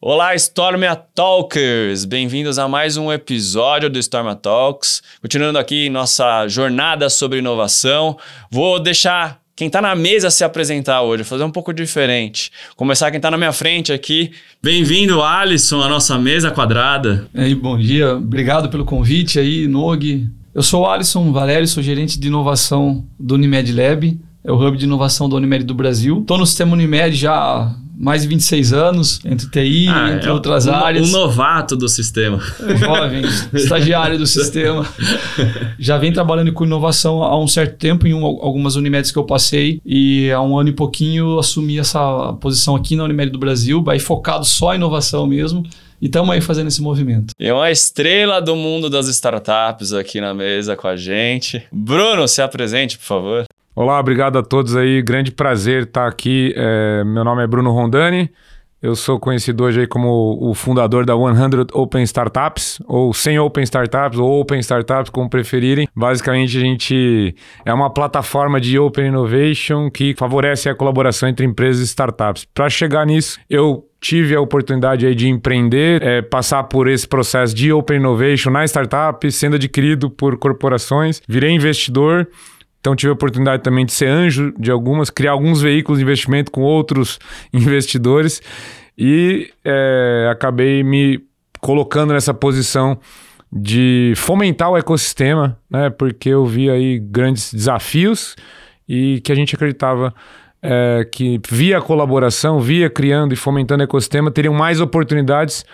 Olá, Stormia Talkers! Bem-vindos a mais um episódio do Stormia Talks. Continuando aqui nossa jornada sobre inovação, vou deixar quem está na mesa se apresentar hoje, fazer um pouco diferente. Começar quem está na minha frente aqui. Bem-vindo, Alisson, à nossa mesa quadrada. E aí, bom dia. Obrigado pelo convite aí, Nog. Eu sou o Alisson Valério, sou gerente de inovação do Unimed Lab, é o hub de inovação da Unimed do Brasil. Estou no sistema Unimed já mais de 26 anos, entre TI, ah, entre é outras um, áreas. Um novato do sistema. Jovem, estagiário do sistema. Já vem trabalhando com inovação há um certo tempo em um, algumas Unimedes que eu passei e há um ano e pouquinho assumi essa posição aqui na Unimed do Brasil, aí focado só em inovação mesmo. E estamos aí fazendo esse movimento. E uma estrela do mundo das startups aqui na mesa com a gente. Bruno, se apresente, por favor. Olá, obrigado a todos aí. Grande prazer estar aqui. É, meu nome é Bruno Rondani. Eu sou conhecido hoje aí como o fundador da 100 Open Startups, ou 100 Open Startups, ou Open Startups, como preferirem. Basicamente, a gente é uma plataforma de Open Innovation que favorece a colaboração entre empresas e startups. Para chegar nisso, eu tive a oportunidade aí de empreender, é, passar por esse processo de Open Innovation na startup, sendo adquirido por corporações, virei investidor então tive a oportunidade também de ser anjo de algumas, criar alguns veículos de investimento com outros investidores e é, acabei me colocando nessa posição de fomentar o ecossistema, né? Porque eu vi aí grandes desafios e que a gente acreditava é, que via colaboração, via criando e fomentando ecossistema, teriam mais oportunidades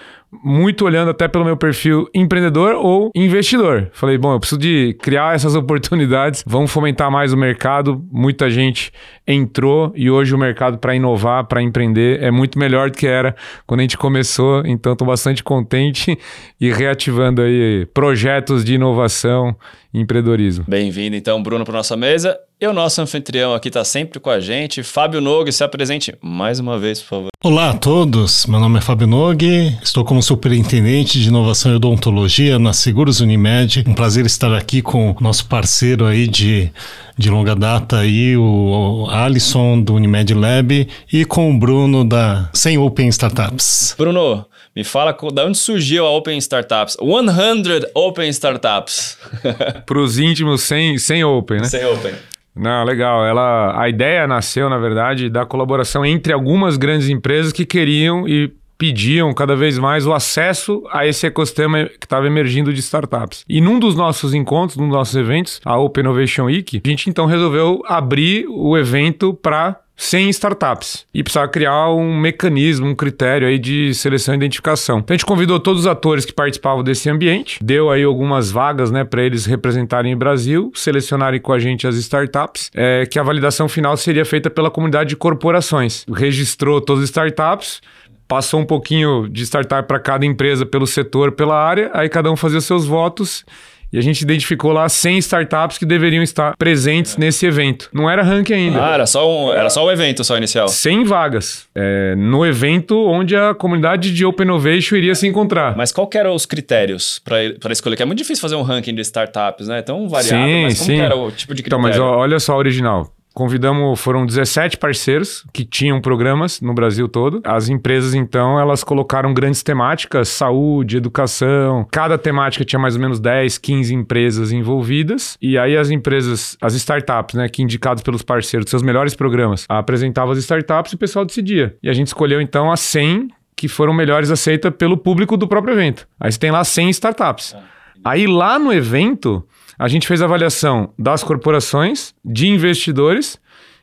muito olhando até pelo meu perfil empreendedor ou investidor. Falei, bom, eu preciso de criar essas oportunidades, vamos fomentar mais o mercado. Muita gente entrou e hoje o mercado para inovar, para empreender é muito melhor do que era quando a gente começou. Então estou bastante contente e reativando aí projetos de inovação e empreendedorismo. Bem-vindo então, Bruno, para nossa mesa. E o nosso anfitrião aqui está sempre com a gente, Fábio Nogue, se apresente mais uma vez, por favor. Olá a todos, meu nome é Fábio Nogue, estou como superintendente de inovação e odontologia na Seguros Unimed. Um prazer estar aqui com o nosso parceiro aí de, de longa data aí, o Alisson do Unimed Lab e com o Bruno da 100 Open Startups. Bruno, me fala da onde surgiu a Open Startups? 100 Open Startups. Para os íntimos, 100, 100 Open, né? 100 Open. Não, legal. Ela, a ideia nasceu, na verdade, da colaboração entre algumas grandes empresas que queriam e pediam cada vez mais o acesso a esse ecossistema que estava emergindo de startups. E num dos nossos encontros, num dos nossos eventos, a Open Innovation Week, a gente então resolveu abrir o evento para sem startups e precisava criar um mecanismo, um critério aí de seleção e identificação. Então a gente convidou todos os atores que participavam desse ambiente, deu aí algumas vagas, né, para eles representarem o Brasil, selecionarem com a gente as startups, é, que a validação final seria feita pela comunidade de corporações. Registrou todas as startups, passou um pouquinho de startup para cada empresa pelo setor, pela área, aí cada um fazia seus votos e a gente identificou lá 100 startups que deveriam estar presentes nesse evento. Não era ranking ainda. Ah, era só, um, era só o evento só inicial. 100 vagas. É, no evento onde a comunidade de Open Innovation iria se encontrar. Mas qual eram os critérios para escolher? Que é muito difícil fazer um ranking de startups, né? Tão variado, sim, mas como sim. era o tipo de critério? Então, mas olha só a original. Convidamos, foram 17 parceiros que tinham programas no Brasil todo. As empresas, então, elas colocaram grandes temáticas, saúde, educação. Cada temática tinha mais ou menos 10, 15 empresas envolvidas. E aí as empresas, as startups, né, que indicados pelos parceiros, seus melhores programas, apresentavam as startups e o pessoal decidia. E a gente escolheu, então, as 100 que foram melhores aceitas pelo público do próprio evento. Aí você tem lá 100 startups. Ah, aí lá no evento a gente fez avaliação das corporações, de investidores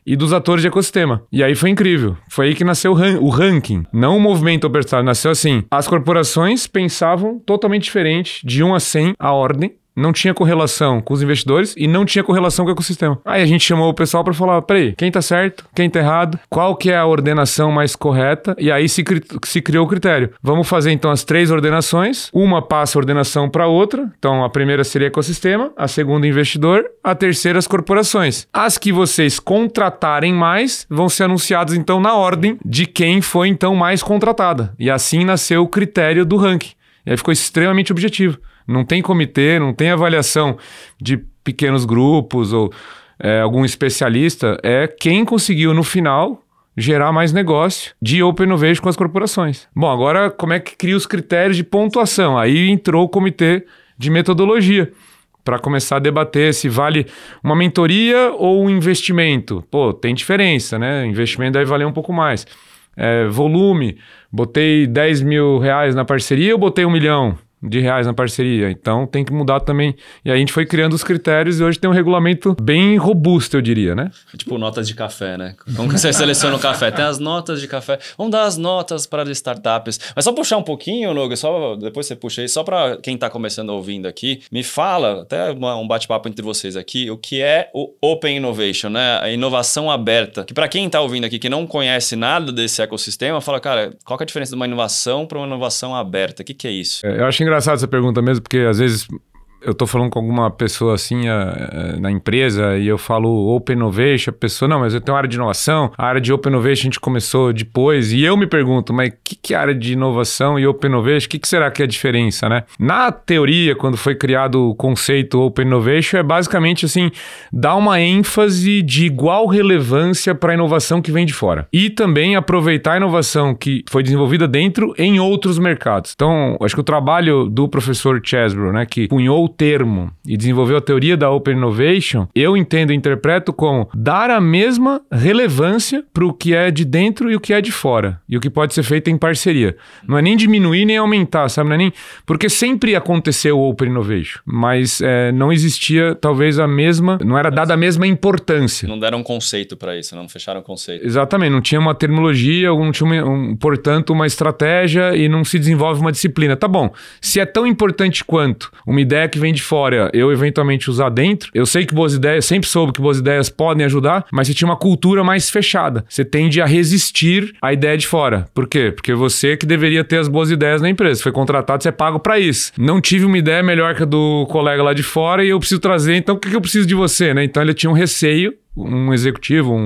e dos atores de ecossistema. E aí foi incrível. Foi aí que nasceu o ranking, não o movimento operário. Nasceu assim. As corporações pensavam totalmente diferente, de 1 a 100 a ordem, não tinha correlação com os investidores e não tinha correlação com o ecossistema. Aí a gente chamou o pessoal para falar, peraí, quem tá certo, quem tá errado, qual que é a ordenação mais correta, e aí se, cri se criou o critério. Vamos fazer então as três ordenações, uma passa a ordenação para outra, então a primeira seria ecossistema, a segunda investidor, a terceira as corporações. As que vocês contratarem mais vão ser anunciadas então na ordem de quem foi então mais contratada. E assim nasceu o critério do ranking. E aí ficou extremamente objetivo. Não tem comitê, não tem avaliação de pequenos grupos ou é, algum especialista. É quem conseguiu no final gerar mais negócio de Open Innovation com as corporações. Bom, agora como é que cria os critérios de pontuação? Aí entrou o comitê de metodologia para começar a debater se vale uma mentoria ou um investimento. Pô, tem diferença, né? investimento deve valer um pouco mais. É, volume, botei 10 mil reais na parceria ou botei um milhão? De reais na parceria. Então tem que mudar também. E aí a gente foi criando os critérios e hoje tem um regulamento bem robusto, eu diria, né? Tipo notas de café, né? Como que você seleciona o café? Tem as notas de café. Vamos dar as notas para as startups. Mas só puxar um pouquinho, Noga, só depois você puxa aí, só para quem está começando ouvindo aqui, me fala, até um bate-papo entre vocês aqui, o que é o Open Innovation, né? A inovação aberta. Que para quem está ouvindo aqui que não conhece nada desse ecossistema, fala, cara, qual é a diferença de uma inovação para uma inovação aberta? O que, que é isso? É, eu acho engraçado essa pergunta mesmo, porque às vezes eu tô falando com alguma pessoa assim a, a, na empresa e eu falo Open Innovation, a pessoa, não, mas eu tenho área de inovação, a área de Open Innovation a gente começou depois, e eu me pergunto, mas que, que é área de inovação e Open Innovation, o que, que será que é a diferença, né? Na teoria, quando foi criado o conceito Open Innovation, é basicamente assim, dar uma ênfase de igual relevância para a inovação que vem de fora. E também aproveitar a inovação que foi desenvolvida dentro em outros mercados. Então, acho que o trabalho do professor Chesbrough, né, que punhou termo e desenvolveu a teoria da Open Innovation, eu entendo e interpreto como dar a mesma relevância para o que é de dentro e o que é de fora, e o que pode ser feito em parceria. Não é nem diminuir nem aumentar, sabe? Não é nem... Porque sempre aconteceu o Open Innovation, mas é, não existia talvez a mesma, não era dada a mesma importância. Não deram um conceito para isso, não fecharam o conceito. Exatamente, não tinha uma terminologia, não tinha, uma, um, portanto, uma estratégia e não se desenvolve uma disciplina. Tá bom, se é tão importante quanto uma ideia que vem de fora, eu eventualmente usar dentro. Eu sei que boas ideias, sempre soube que boas ideias podem ajudar, mas você tinha uma cultura mais fechada. Você tende a resistir à ideia de fora. Por quê? Porque você que deveria ter as boas ideias na empresa. Foi contratado, você é pago para isso. Não tive uma ideia melhor que a do colega lá de fora e eu preciso trazer, então o que eu preciso de você, né? Então ele tinha um receio um executivo, um,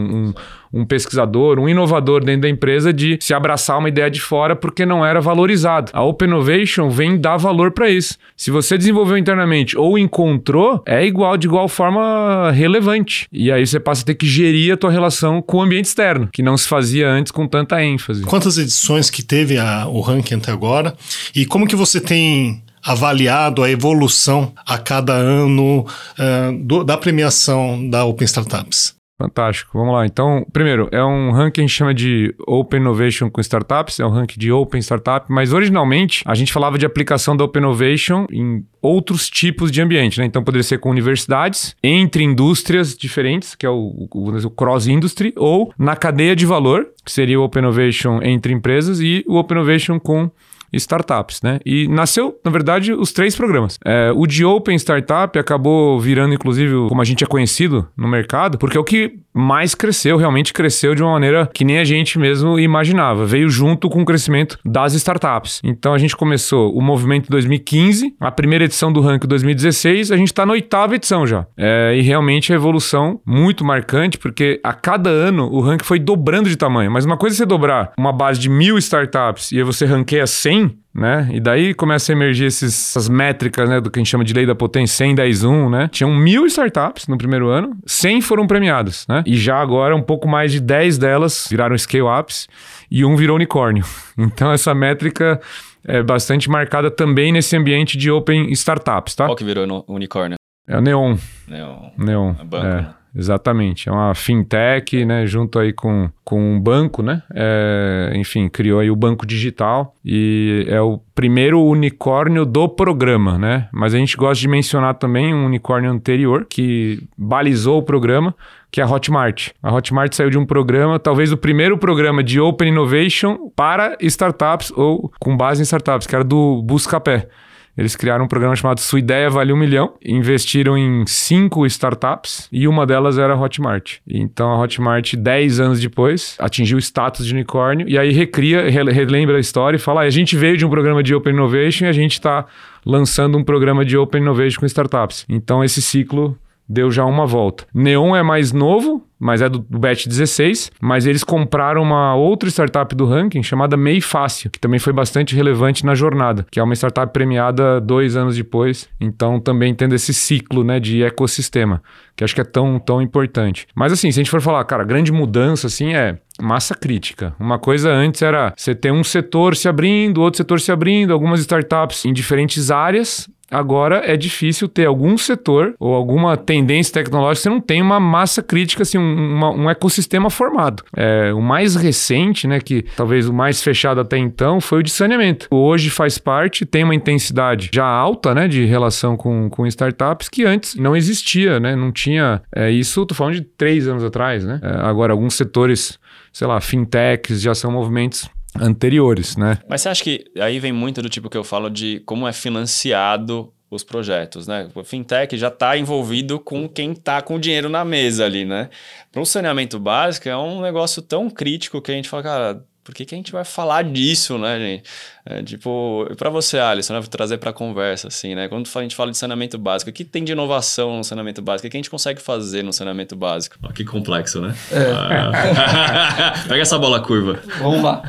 um, um, pesquisador, um inovador dentro da empresa de se abraçar uma ideia de fora porque não era valorizado. A Open Innovation vem dar valor para isso. Se você desenvolveu internamente ou encontrou, é igual de igual forma relevante. E aí você passa a ter que gerir a tua relação com o ambiente externo, que não se fazia antes com tanta ênfase. Quantas edições que teve a, o ranking até agora? E como que você tem avaliado a evolução a cada ano uh, do, da premiação da Open Startups? Fantástico, vamos lá. Então, primeiro, é um ranking que a gente chama de Open Innovation com Startups, é um ranking de Open Startup, mas originalmente a gente falava de aplicação da Open Innovation em outros tipos de ambiente, né? Então poderia ser com universidades, entre indústrias diferentes, que é o, o, o cross-industry, ou na cadeia de valor, que seria o Open Innovation entre empresas, e o Open Innovation com startups, né? E nasceu, na verdade, os três programas. É, o de Open Startup acabou virando, inclusive, como a gente é conhecido no mercado, porque é o que mais cresceu, realmente cresceu de uma maneira que nem a gente mesmo imaginava. Veio junto com o crescimento das startups. Então a gente começou o movimento em 2015, a primeira edição do ranking 2016, a gente está na oitava edição já. É, e realmente a evolução muito marcante, porque a cada ano o ranking foi dobrando de tamanho. Mas uma coisa é você dobrar uma base de mil startups e aí você ranqueia 100, né? E daí começa a emergir esses, essas métricas, né? Do que a gente chama de lei da potência, 100, 10, 1, né? Tinham mil startups no primeiro ano, 100 foram premiadas, né? E já agora um pouco mais de 10 delas viraram scale-ups e um virou unicórnio. Então essa métrica é bastante marcada também nesse ambiente de open startups, tá? Qual que virou unicórnio? É o Neon. Neon. Neon. É banco, é. Né? Exatamente, é uma fintech, né, junto aí com, com um banco, né, é, enfim, criou aí o banco digital e é o primeiro unicórnio do programa, né, mas a gente gosta de mencionar também um unicórnio anterior que balizou o programa, que é a Hotmart. A Hotmart saiu de um programa, talvez o primeiro programa de Open Innovation para startups ou com base em startups, que era do Buscapé. Eles criaram um programa chamado Sua Ideia Vale um Milhão, investiram em cinco startups e uma delas era a Hotmart. Então a Hotmart, 10 anos depois, atingiu o status de unicórnio e aí recria, relembra a história e fala: ah, a gente veio de um programa de Open Innovation e a gente está lançando um programa de Open Innovation com startups. Então esse ciclo deu já uma volta. Neon é mais novo, mas é do, do batch 16. Mas eles compraram uma outra startup do ranking chamada Mei Fácil, que também foi bastante relevante na jornada, que é uma startup premiada dois anos depois. Então também tendo esse ciclo né, de ecossistema, que acho que é tão, tão importante. Mas assim, se a gente for falar, cara, grande mudança assim é massa crítica. Uma coisa antes era você ter um setor se abrindo, outro setor se abrindo, algumas startups em diferentes áreas, Agora é difícil ter algum setor ou alguma tendência tecnológica você não tem uma massa crítica, assim, um, uma, um ecossistema formado. É, o mais recente, né, que talvez o mais fechado até então, foi o de saneamento. Hoje faz parte, tem uma intensidade já alta né, de relação com, com startups que antes não existia, né? Não tinha é, isso, tô falando de três anos atrás, né? É, agora, alguns setores, sei lá, fintechs já são movimentos anteriores, né? Mas você acha que aí vem muito do tipo que eu falo de como é financiado os projetos, né? O fintech já está envolvido com quem está com o dinheiro na mesa ali, né? Para um saneamento básico é um negócio tão crítico que a gente fala, cara, por que, que a gente vai falar disso, né, gente? É, tipo, para você, Alisson, né, vou trazer para conversa, assim, né? Quando a gente fala de saneamento básico, o que tem de inovação no saneamento básico? O que a gente consegue fazer no saneamento básico? Oh, que complexo, né? É. Ah. Pega essa bola curva. Vamos lá.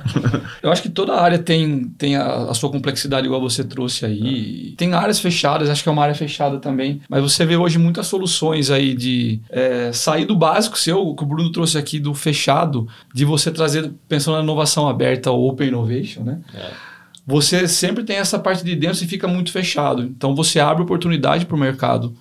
Eu acho que toda área tem, tem a, a sua complexidade, igual você trouxe aí. Tem áreas fechadas, acho que é uma área fechada também. Mas você vê hoje muitas soluções aí de é, sair do básico seu, que o Bruno trouxe aqui do fechado, de você trazer, pensando na inovação aberta, ou open innovation, né? É você sempre tem essa parte de dentro e fica muito fechado. Então você abre oportunidade para o mercado,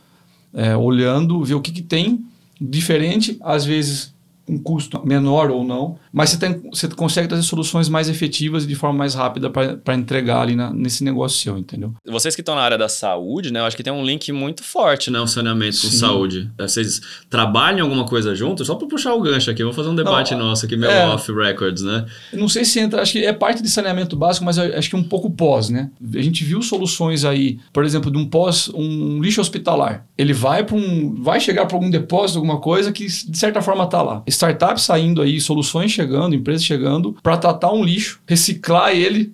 é, olhando, ver o que, que tem diferente, às vezes um custo menor ou não, mas você, tem, você consegue trazer soluções mais efetivas e de forma mais rápida para entregar ali na, nesse negócio seu, entendeu? Vocês que estão na área da saúde, né? Eu acho que tem um link muito forte, né? O saneamento Sim. com saúde. Vocês trabalham alguma coisa junto? Só para puxar o gancho aqui, vamos fazer um debate não, nosso aqui, meio é, off records, né? não sei se entra, acho que é parte de saneamento básico, mas acho que um pouco pós, né? A gente viu soluções aí, por exemplo, de um pós, um lixo hospitalar. Ele vai para um, vai chegar para algum depósito, alguma coisa que de certa forma está lá startups saindo aí, soluções chegando, empresas chegando para tratar um lixo, reciclar ele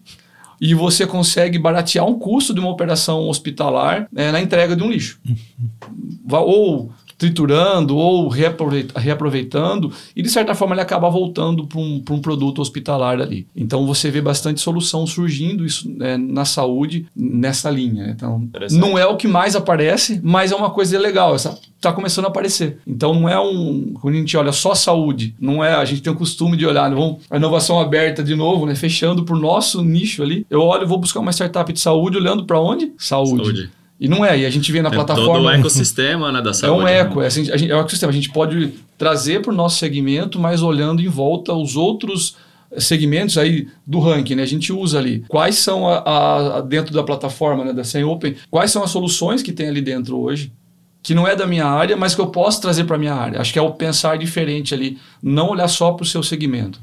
e você consegue baratear um custo de uma operação hospitalar é, na entrega de um lixo. Ou triturando ou reaproveitando, e de certa forma ele acaba voltando para um, um produto hospitalar ali. Então você vê bastante solução surgindo isso né, na saúde nessa linha. Então não é o que mais aparece, mas é uma coisa legal. Essa está começando a aparecer. Então não é um. Quando a gente olha só saúde, não é. A gente tem o costume de olhar, vamos, a inovação aberta de novo, né? Fechando por nosso nicho ali. Eu olho, vou buscar uma startup de saúde, olhando para onde? Saúde. saúde. E não é, e a gente vê na é plataforma. Todo o ecossistema né, da saúde. É um eco, né? é, assim, a gente, é um ecossistema. A gente pode trazer para o nosso segmento, mas olhando em volta os outros segmentos aí do ranking, né? A gente usa ali quais são a, a dentro da plataforma né, da Sem Open, quais são as soluções que tem ali dentro hoje, que não é da minha área, mas que eu posso trazer para minha área. Acho que é o pensar diferente ali, não olhar só para o seu segmento.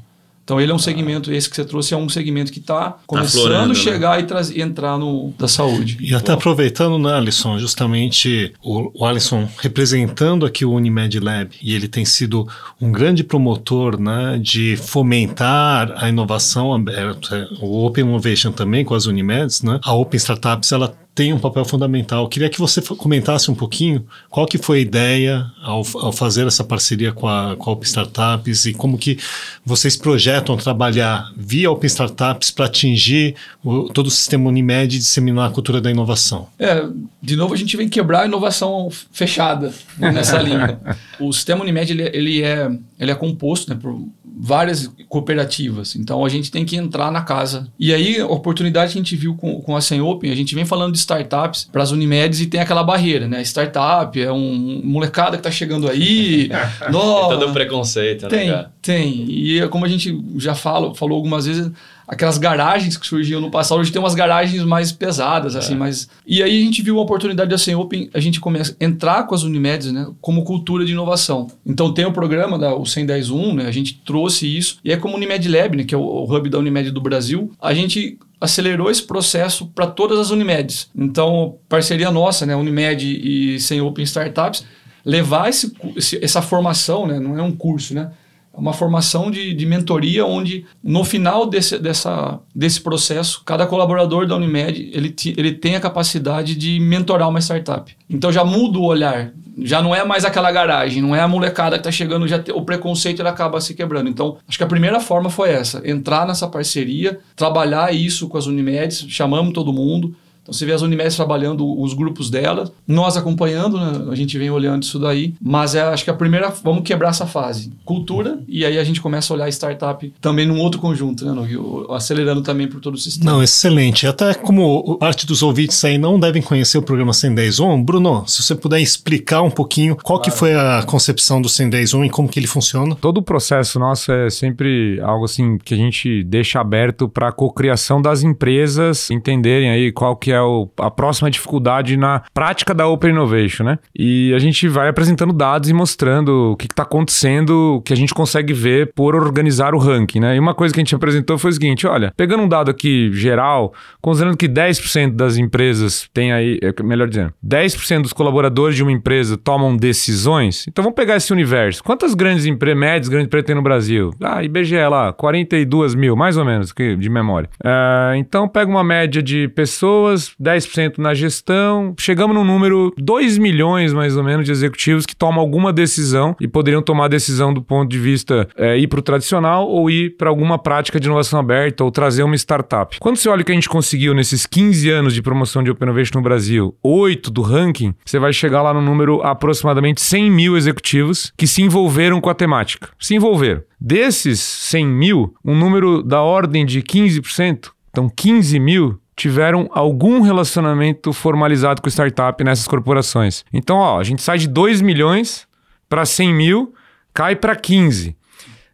Então ele é um segmento, esse que você trouxe é um segmento que está tá começando tá a né? chegar né? e, entrar no da saúde. E até aproveitando, né, Alisson, justamente o, o Alisson representando aqui o Unimed Lab, e ele tem sido um grande promotor né, de fomentar a inovação aberta, o Open Innovation também com as Unimeds, né? A Open Startups, ela tem um papel fundamental. Eu queria que você comentasse um pouquinho qual que foi a ideia ao, ao fazer essa parceria com a, com a Open Startups e como que vocês projetam trabalhar via Open Startups para atingir o, todo o sistema Unimed e disseminar a cultura da inovação. É, de novo a gente vem quebrar a inovação fechada nessa linha. O sistema Unimed ele, ele, é, ele é composto né, por várias cooperativas. Então a gente tem que entrar na casa. E aí a oportunidade que a gente viu com, com a Sem Open, a gente vem falando de startups para as Unimedes e tem aquela barreira, né? Startup é um molecada que está chegando aí. nova. Tem todo um preconceito, né? Tem, tem. E como a gente já fala, falou algumas vezes, aquelas garagens que surgiam no passado, hoje tem umas garagens mais pesadas, assim, é. mas... E aí a gente viu uma oportunidade da Sem Open, a gente começa a entrar com as Unimedes, né, como cultura de inovação. Então tem o programa, da, o 110.1, né, a gente trouxe isso, e é como Unimed Lab, né, que é o, o hub da Unimed do Brasil, a gente acelerou esse processo para todas as Unimedes. Então, parceria nossa, né, Unimed e Sem Open Startups, levar esse, esse, essa formação, né, não é um curso, né, uma formação de, de mentoria onde no final desse, dessa, desse processo, cada colaborador da Unimed ele, ele tem a capacidade de mentorar uma startup. Então já muda o olhar, já não é mais aquela garagem, não é a molecada que está chegando, já te, o preconceito ele acaba se quebrando. Então acho que a primeira forma foi essa, entrar nessa parceria, trabalhar isso com as Unimedes, chamamos todo mundo, então você vê as Unimedes trabalhando os grupos delas, nós acompanhando, né? a gente vem olhando isso daí, mas é, acho que a primeira, vamos quebrar essa fase. Cultura, e aí a gente começa a olhar startup também num outro conjunto, né, no, acelerando também por todo o sistema. Não, excelente. Até como parte dos ouvintes aí não devem conhecer o programa 110 On, Bruno, se você puder explicar um pouquinho qual claro. que foi a concepção do 110 On e como que ele funciona. Todo o processo nosso é sempre algo assim que a gente deixa aberto para a cocriação das empresas entenderem aí qual que é é o, a próxima dificuldade na prática da Open Innovation, né? E a gente vai apresentando dados e mostrando o que está acontecendo, o que a gente consegue ver por organizar o ranking, né? E uma coisa que a gente apresentou foi o seguinte: olha, pegando um dado aqui geral, considerando que 10% das empresas têm aí, é, melhor dizendo, 10% dos colaboradores de uma empresa tomam decisões, então vamos pegar esse universo. Quantas grandes empresas, médias, grandes empresas tem no Brasil? Ah, IBGE lá, 42 mil, mais ou menos, de memória. Uh, então pega uma média de pessoas 10% na gestão. Chegamos no número 2 milhões, mais ou menos, de executivos que tomam alguma decisão e poderiam tomar decisão do ponto de vista é, ir para o tradicional ou ir para alguma prática de inovação aberta ou trazer uma startup. Quando você olha o que a gente conseguiu nesses 15 anos de promoção de Open Innovation no Brasil, 8 do ranking, você vai chegar lá no número aproximadamente 100 mil executivos que se envolveram com a temática. Se envolveram. Desses 100 mil, um número da ordem de 15%, então 15 mil tiveram algum relacionamento formalizado com startup nessas corporações. Então, ó, a gente sai de 2 milhões para 100 mil, cai para 15.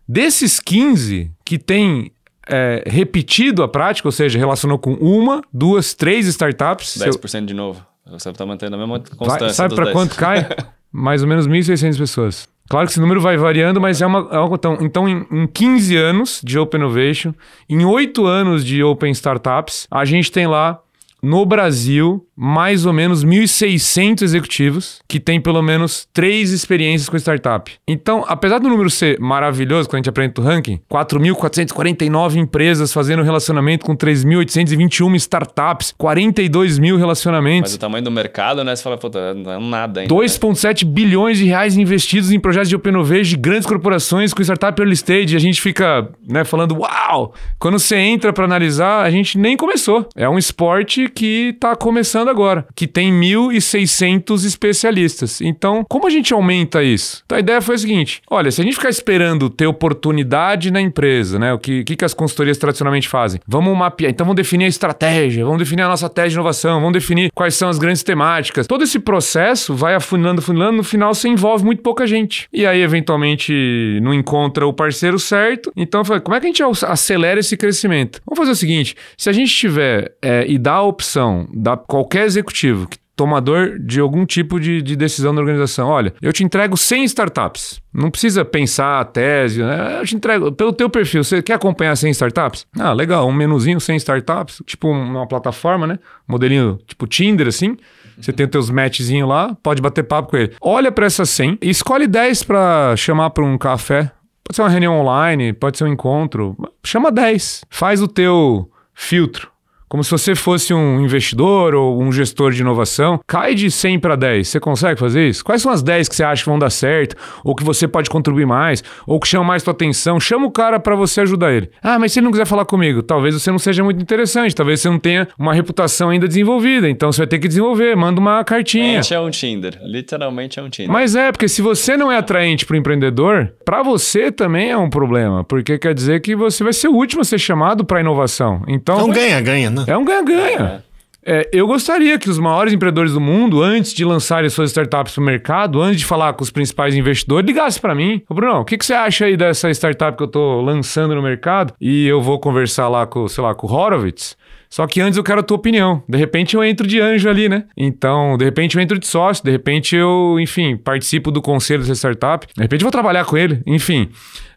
Desses 15 que tem é, repetido a prática, ou seja, relacionou com uma, duas, três startups. 10% seu... de novo. Você está mantendo a mesma constância. Vai, sabe para quanto cai? Mais ou menos 1.600 pessoas. Claro que esse número vai variando, mas é uma. É uma então, então em, em 15 anos de Open Innovation, em 8 anos de Open Startups, a gente tem lá no Brasil mais ou menos 1.600 executivos que têm pelo menos três experiências com startup. Então, apesar do número ser maravilhoso quando a gente apresenta o ranking, 4.449 empresas fazendo relacionamento com 3.821 startups, 42 mil relacionamentos. Mas o tamanho do mercado, né? Você fala, puta, não é nada ainda. 2,7 né? bilhões de reais investidos em projetos de Open Innovation de grandes corporações com startup early stage. A gente fica né, falando, uau! Quando você entra para analisar, a gente nem começou. É um esporte que está começando agora, que tem 1.600 especialistas. Então, como a gente aumenta isso? Então, a ideia foi a seguinte: olha, se a gente ficar esperando ter oportunidade na empresa, né? O que, que, que as consultorias tradicionalmente fazem? Vamos mapear, então vamos definir a estratégia, vamos definir a nossa tese de inovação, vamos definir quais são as grandes temáticas. Todo esse processo vai afunilando, afunilando, no final você envolve muito pouca gente. E aí, eventualmente, não encontra o parceiro certo. Então, eu falei, como é que a gente acelera esse crescimento? Vamos fazer o seguinte: se a gente tiver é, e dá a opção, qualquer qualquer executivo que tomador de algum tipo de, de, decisão da organização. Olha, eu te entrego 100 startups. Não precisa pensar a tese, né? Eu te entrego, pelo teu perfil, você quer acompanhar 100 startups? Ah, legal, um menuzinho 100 startups, tipo uma plataforma, né? Modelinho tipo Tinder, assim. Você tem os teus matchzinhos lá, pode bater papo com ele. Olha para essas 100 e escolhe 10 para chamar para um café. Pode ser uma reunião online, pode ser um encontro. Chama 10. Faz o teu filtro como se você fosse um investidor ou um gestor de inovação, cai de 100 para 10. Você consegue fazer isso? Quais são as 10 que você acha que vão dar certo, ou que você pode contribuir mais, ou que chamam mais tua atenção? Chama o cara para você ajudar ele. Ah, mas se ele não quiser falar comigo, talvez você não seja muito interessante, talvez você não tenha uma reputação ainda desenvolvida, então você vai ter que desenvolver, manda uma cartinha. É um Tinder, literalmente é um Tinder. Mas é, porque se você não é atraente para o empreendedor, para você também é um problema, porque quer dizer que você vai ser o último a ser chamado para inovação. Então, então ganha, ganha, né? É um ganha-ganha. É, eu gostaria que os maiores empreendedores do mundo, antes de lançarem suas startups para o mercado, antes de falar com os principais investidores, ligassem para mim. Ô, Bruno, o que, que você acha aí dessa startup que eu estou lançando no mercado? E eu vou conversar lá com, sei lá, com o Horowitz. Só que antes eu quero a tua opinião. De repente eu entro de anjo ali, né? Então, de repente eu entro de sócio, de repente eu, enfim, participo do conselho dessa startup, de repente eu vou trabalhar com ele, enfim.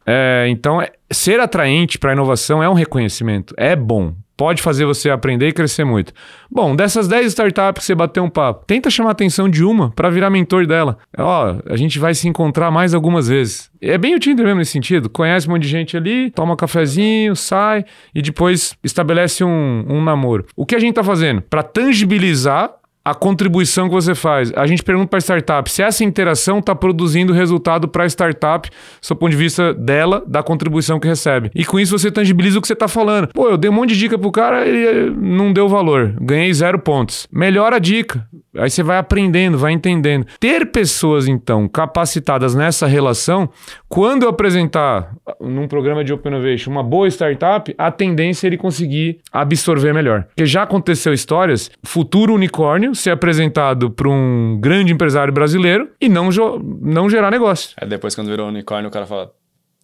É, então, é, ser atraente para a inovação é um reconhecimento, é bom pode fazer você aprender e crescer muito. Bom, dessas 10 startups que você bateu um papo, tenta chamar a atenção de uma para virar mentor dela. Ó, a gente vai se encontrar mais algumas vezes. É bem o Tinder mesmo nesse sentido. Conhece um monte de gente ali, toma um cafezinho, sai e depois estabelece um, um namoro. O que a gente tá fazendo? Para tangibilizar a contribuição que você faz. A gente pergunta para a startup se essa interação está produzindo resultado para a startup, do ponto de vista dela, da contribuição que recebe. E com isso você tangibiliza o que você está falando. Pô, eu dei um monte de dica pro cara ele não deu valor. Ganhei zero pontos. Melhora a dica. Aí você vai aprendendo, vai entendendo. Ter pessoas, então, capacitadas nessa relação, quando eu apresentar num programa de Open Innovation uma boa startup, a tendência é ele conseguir absorver melhor. Porque já aconteceu histórias, futuro unicórnio ser apresentado para um grande empresário brasileiro e não, não gerar negócio. Aí depois, quando virou unicórnio, o cara fala: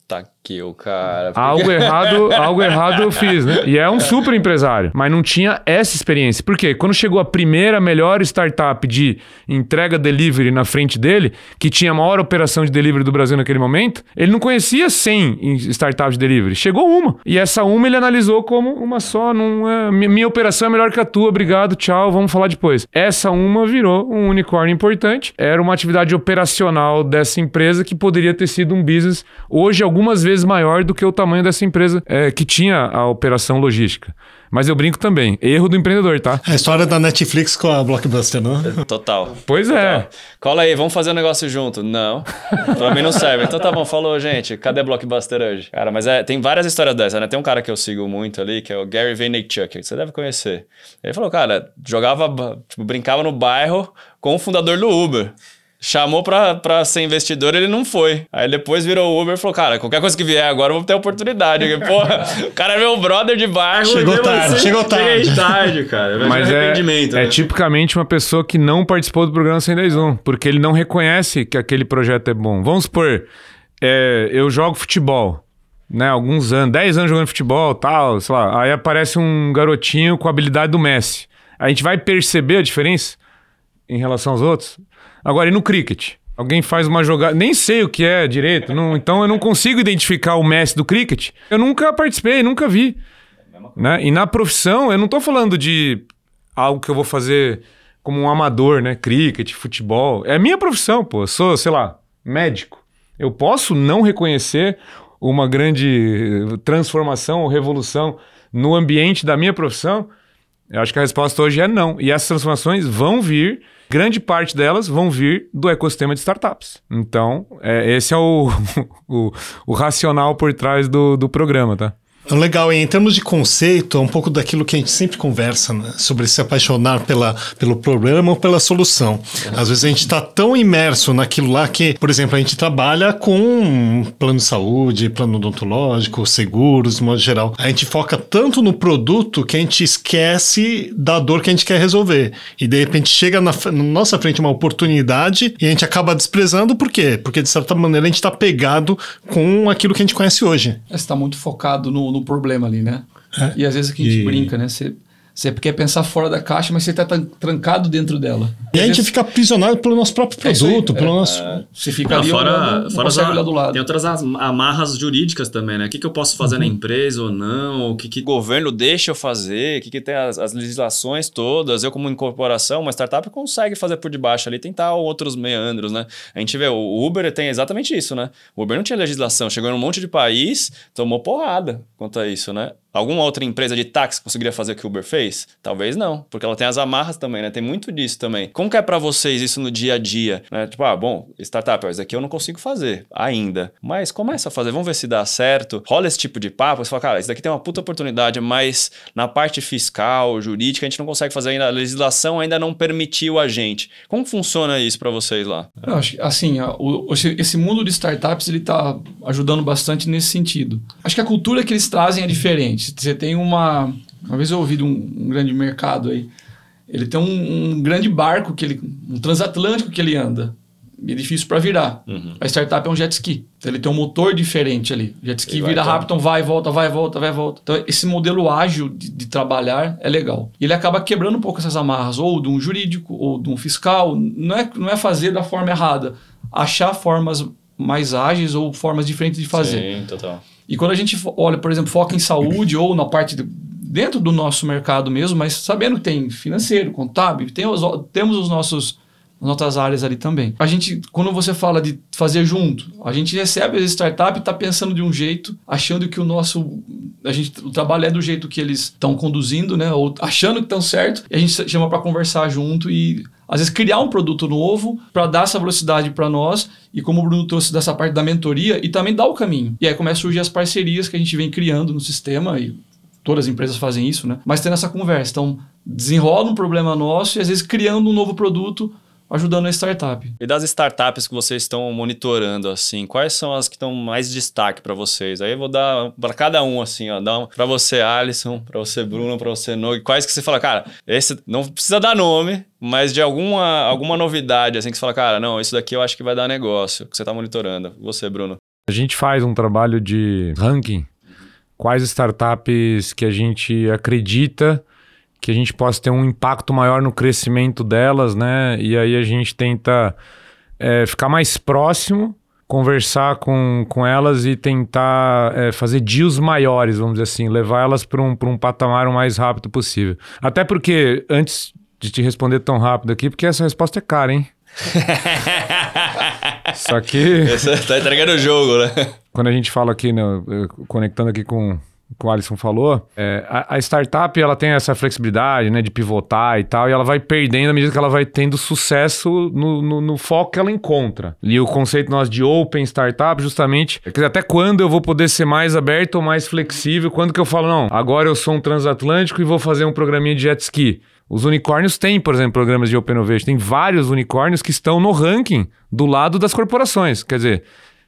Tá aqui o cara. Algo errado, algo errado eu fiz, né? E é um super empresário, mas não tinha essa experiência. Por quê? Quando chegou a primeira melhor startup de entrega delivery na frente dele, que tinha a maior operação de delivery do Brasil naquele momento, ele não conhecia 100 startups de delivery. Chegou uma. E essa uma ele analisou como uma só. Não é, minha operação é melhor que a tua, obrigado, tchau, vamos falar depois. Essa uma virou um unicórnio importante. Era uma atividade operacional dessa empresa que poderia ter sido um business. Hoje, algumas vezes maior do que o tamanho dessa empresa é, que tinha a operação logística. Mas eu brinco também. Erro do empreendedor, tá? A história da Netflix com a Blockbuster, não? Total. Pois é. Total. Cola aí, vamos fazer um negócio junto. Não. pra mim não serve. Então tá bom, falou, gente. Cadê a Blockbuster hoje? Cara, mas é, tem várias histórias dessas, né? Tem um cara que eu sigo muito ali, que é o Gary Vaynerchuk, que você deve conhecer. Ele falou, cara, jogava, tipo, brincava no bairro com o fundador do Uber. Chamou pra, pra ser investidor, ele não foi. Aí depois virou Uber e falou: Cara, qualquer coisa que vier agora eu vou ter oportunidade. Porque, porra, o cara é meu brother de bairro. Chegou tarde, assim, chegou tarde. Cheguei tarde, cara. Mas é, é né? tipicamente uma pessoa que não participou do programa 110 porque ele não reconhece que aquele projeto é bom. Vamos supor, é, eu jogo futebol. Né, alguns anos, 10 anos jogando futebol tal, sei lá. Aí aparece um garotinho com a habilidade do Messi. A gente vai perceber a diferença em relação aos outros? Agora, e no cricket? Alguém faz uma jogada. Nem sei o que é direito, não, então eu não consigo identificar o Messi do cricket. Eu nunca participei, nunca vi. Né? E na profissão, eu não estou falando de algo que eu vou fazer como um amador, né? Cricket, futebol. É minha profissão, pô. Eu sou, sei lá, médico. Eu posso não reconhecer uma grande transformação ou revolução no ambiente da minha profissão? Eu acho que a resposta hoje é não. E essas transformações vão vir grande parte delas vão vir do ecossistema de startups. Então, é, esse é o, o, o, racional por trás do, do programa, tá? Legal, e em termos de conceito, é um pouco daquilo que a gente sempre conversa, né? sobre se apaixonar pela, pelo problema ou pela solução. Às vezes a gente está tão imerso naquilo lá que, por exemplo, a gente trabalha com plano de saúde, plano odontológico, seguros, de modo geral. A gente foca tanto no produto que a gente esquece da dor que a gente quer resolver. E de repente chega na, na nossa frente uma oportunidade e a gente acaba desprezando, por quê? Porque de certa maneira a gente está pegado com aquilo que a gente conhece hoje. Está muito focado no no problema ali, né? É. E às vezes que a gente e... brinca, né? Você você quer pensar fora da caixa, mas você está trancado dentro dela. E a gente fica aprisionado pelo nosso próprio é produto, é pelo é, nosso. Você fica ali fora, olhando, fora as, olhar do lado. Tem outras amarras jurídicas também, né? O que, que eu posso fazer uhum. na empresa ou não? O que, que o governo deixa eu fazer? O que, que tem as, as, legislações todas? Eu, como incorporação, uma startup consegue fazer por debaixo ali, tentar outros meandros, né? A gente vê, o Uber tem exatamente isso, né? O Uber não tinha legislação, chegou em um monte de país, tomou porrada quanto a isso, né? Alguma outra empresa de táxi conseguiria fazer o que o Uber fez? Talvez não, porque ela tem as amarras também, né? Tem muito disso também. Como que é para vocês isso no dia a dia? Né? Tipo, ah, bom, startup, isso aqui eu não consigo fazer ainda. Mas começa a fazer, vamos ver se dá certo. Rola esse tipo de papo, você fala, cara, isso daqui tem uma puta oportunidade, mas na parte fiscal, jurídica, a gente não consegue fazer ainda, a legislação ainda não permitiu a gente. Como funciona isso para vocês lá? Eu acho que, assim, esse mundo de startups, ele tá ajudando bastante nesse sentido. Acho que a cultura que eles trazem é diferente. Você tem uma. Uma vez eu ouvi de um, um grande mercado aí. Ele tem um, um, grande barco, que ele, um transatlântico que ele anda. E é difícil para virar. Uhum. A startup é um jet ski. Então ele tem um motor diferente ali. Jet ski vira rápido, então vai, volta, vai, volta, vai, volta. Então esse modelo ágil de, de, trabalhar é legal. E ele acaba quebrando um pouco essas amarras, ou de um jurídico, ou de um fiscal. Não é, não é fazer da forma errada. Achar formas mais ágeis ou formas diferentes de fazer. Sim, total. E quando a gente olha, por exemplo, foca em saúde ou na parte de, dentro do nosso mercado mesmo, mas sabendo que tem financeiro, contábil, tem os, temos os nossos nossas áreas ali também. A gente, quando você fala de fazer junto, a gente recebe as startups e está pensando de um jeito, achando que o nosso, a gente, o trabalho é do jeito que eles estão conduzindo, né? Ou achando que estão certo, e a gente chama para conversar junto e às vezes criar um produto novo para dar essa velocidade para nós e como o Bruno trouxe dessa parte da mentoria e também dar o caminho. E aí começa a surgir as parcerias que a gente vem criando no sistema e todas as empresas fazem isso, né? Mas tendo essa conversa, então desenrola um problema nosso e às vezes criando um novo produto ajudando a startup. E das startups que vocês estão monitorando, assim, quais são as que estão mais destaque para vocês? Aí eu vou dar para cada um, assim, ó, dar um, para você, Alisson, para você, Bruno, para você, Nog, quais que você fala, cara, esse não precisa dar nome, mas de alguma, alguma novidade, assim, que você fala, cara, não, isso daqui eu acho que vai dar negócio, que você está monitorando. Você, Bruno. A gente faz um trabalho de ranking, quais startups que a gente acredita que a gente possa ter um impacto maior no crescimento delas, né? E aí a gente tenta é, ficar mais próximo, conversar com, com elas e tentar é, fazer deals maiores, vamos dizer assim, levar elas para um, um patamar o mais rápido possível. Até porque, antes de te responder tão rápido aqui, porque essa resposta é cara, hein? Só que. Você tá entregando o jogo, né? Quando a gente fala aqui, né, conectando aqui com que o Alisson falou, é, a, a, startup ela tem essa flexibilidade né, de pivotar e tal, e ela vai perdendo à medida que ela vai tendo sucesso no, no, no foco que ela encontra. E o conceito nosso de open startup, justamente, quer dizer, até quando eu vou poder ser mais aberto ou mais flexível? Quando que eu falo, não, agora eu sou um transatlântico e vou fazer um programinha de jet ski. Os unicórnios têm, por exemplo, programas de Open Innovation. Tem vários unicórnios que estão no ranking do lado das corporações. Quer dizer,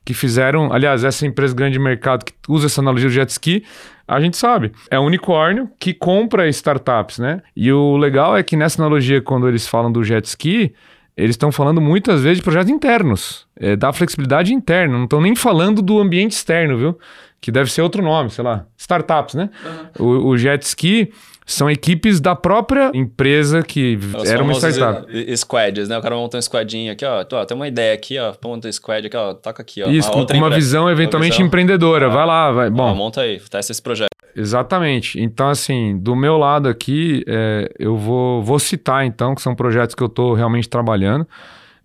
que fizeram. Aliás, essa empresa grande de mercado que usa essa analogia do jet ski, a gente sabe. É um unicórnio que compra startups, né? E o legal é que nessa analogia, quando eles falam do jet ski, eles estão falando muitas vezes de projetos internos, é, da flexibilidade interna, não estão nem falando do ambiente externo, viu? Que deve ser outro nome, sei lá, startups, né? Uhum. O, o jet ski são equipes da própria empresa que Os era uma startup. Squads, né? O cara monta um squadinho aqui, ó. Tô, tem uma ideia aqui, ó. Monta um squad aqui, ó. Toca aqui, ó. Isso, com uma visão eventualmente uma visão. empreendedora. Ah, vai lá, vai. Bom, monta aí, testa esse projeto. Exatamente. Então, assim, do meu lado aqui, é, eu vou, vou citar, então, que são projetos que eu estou realmente trabalhando.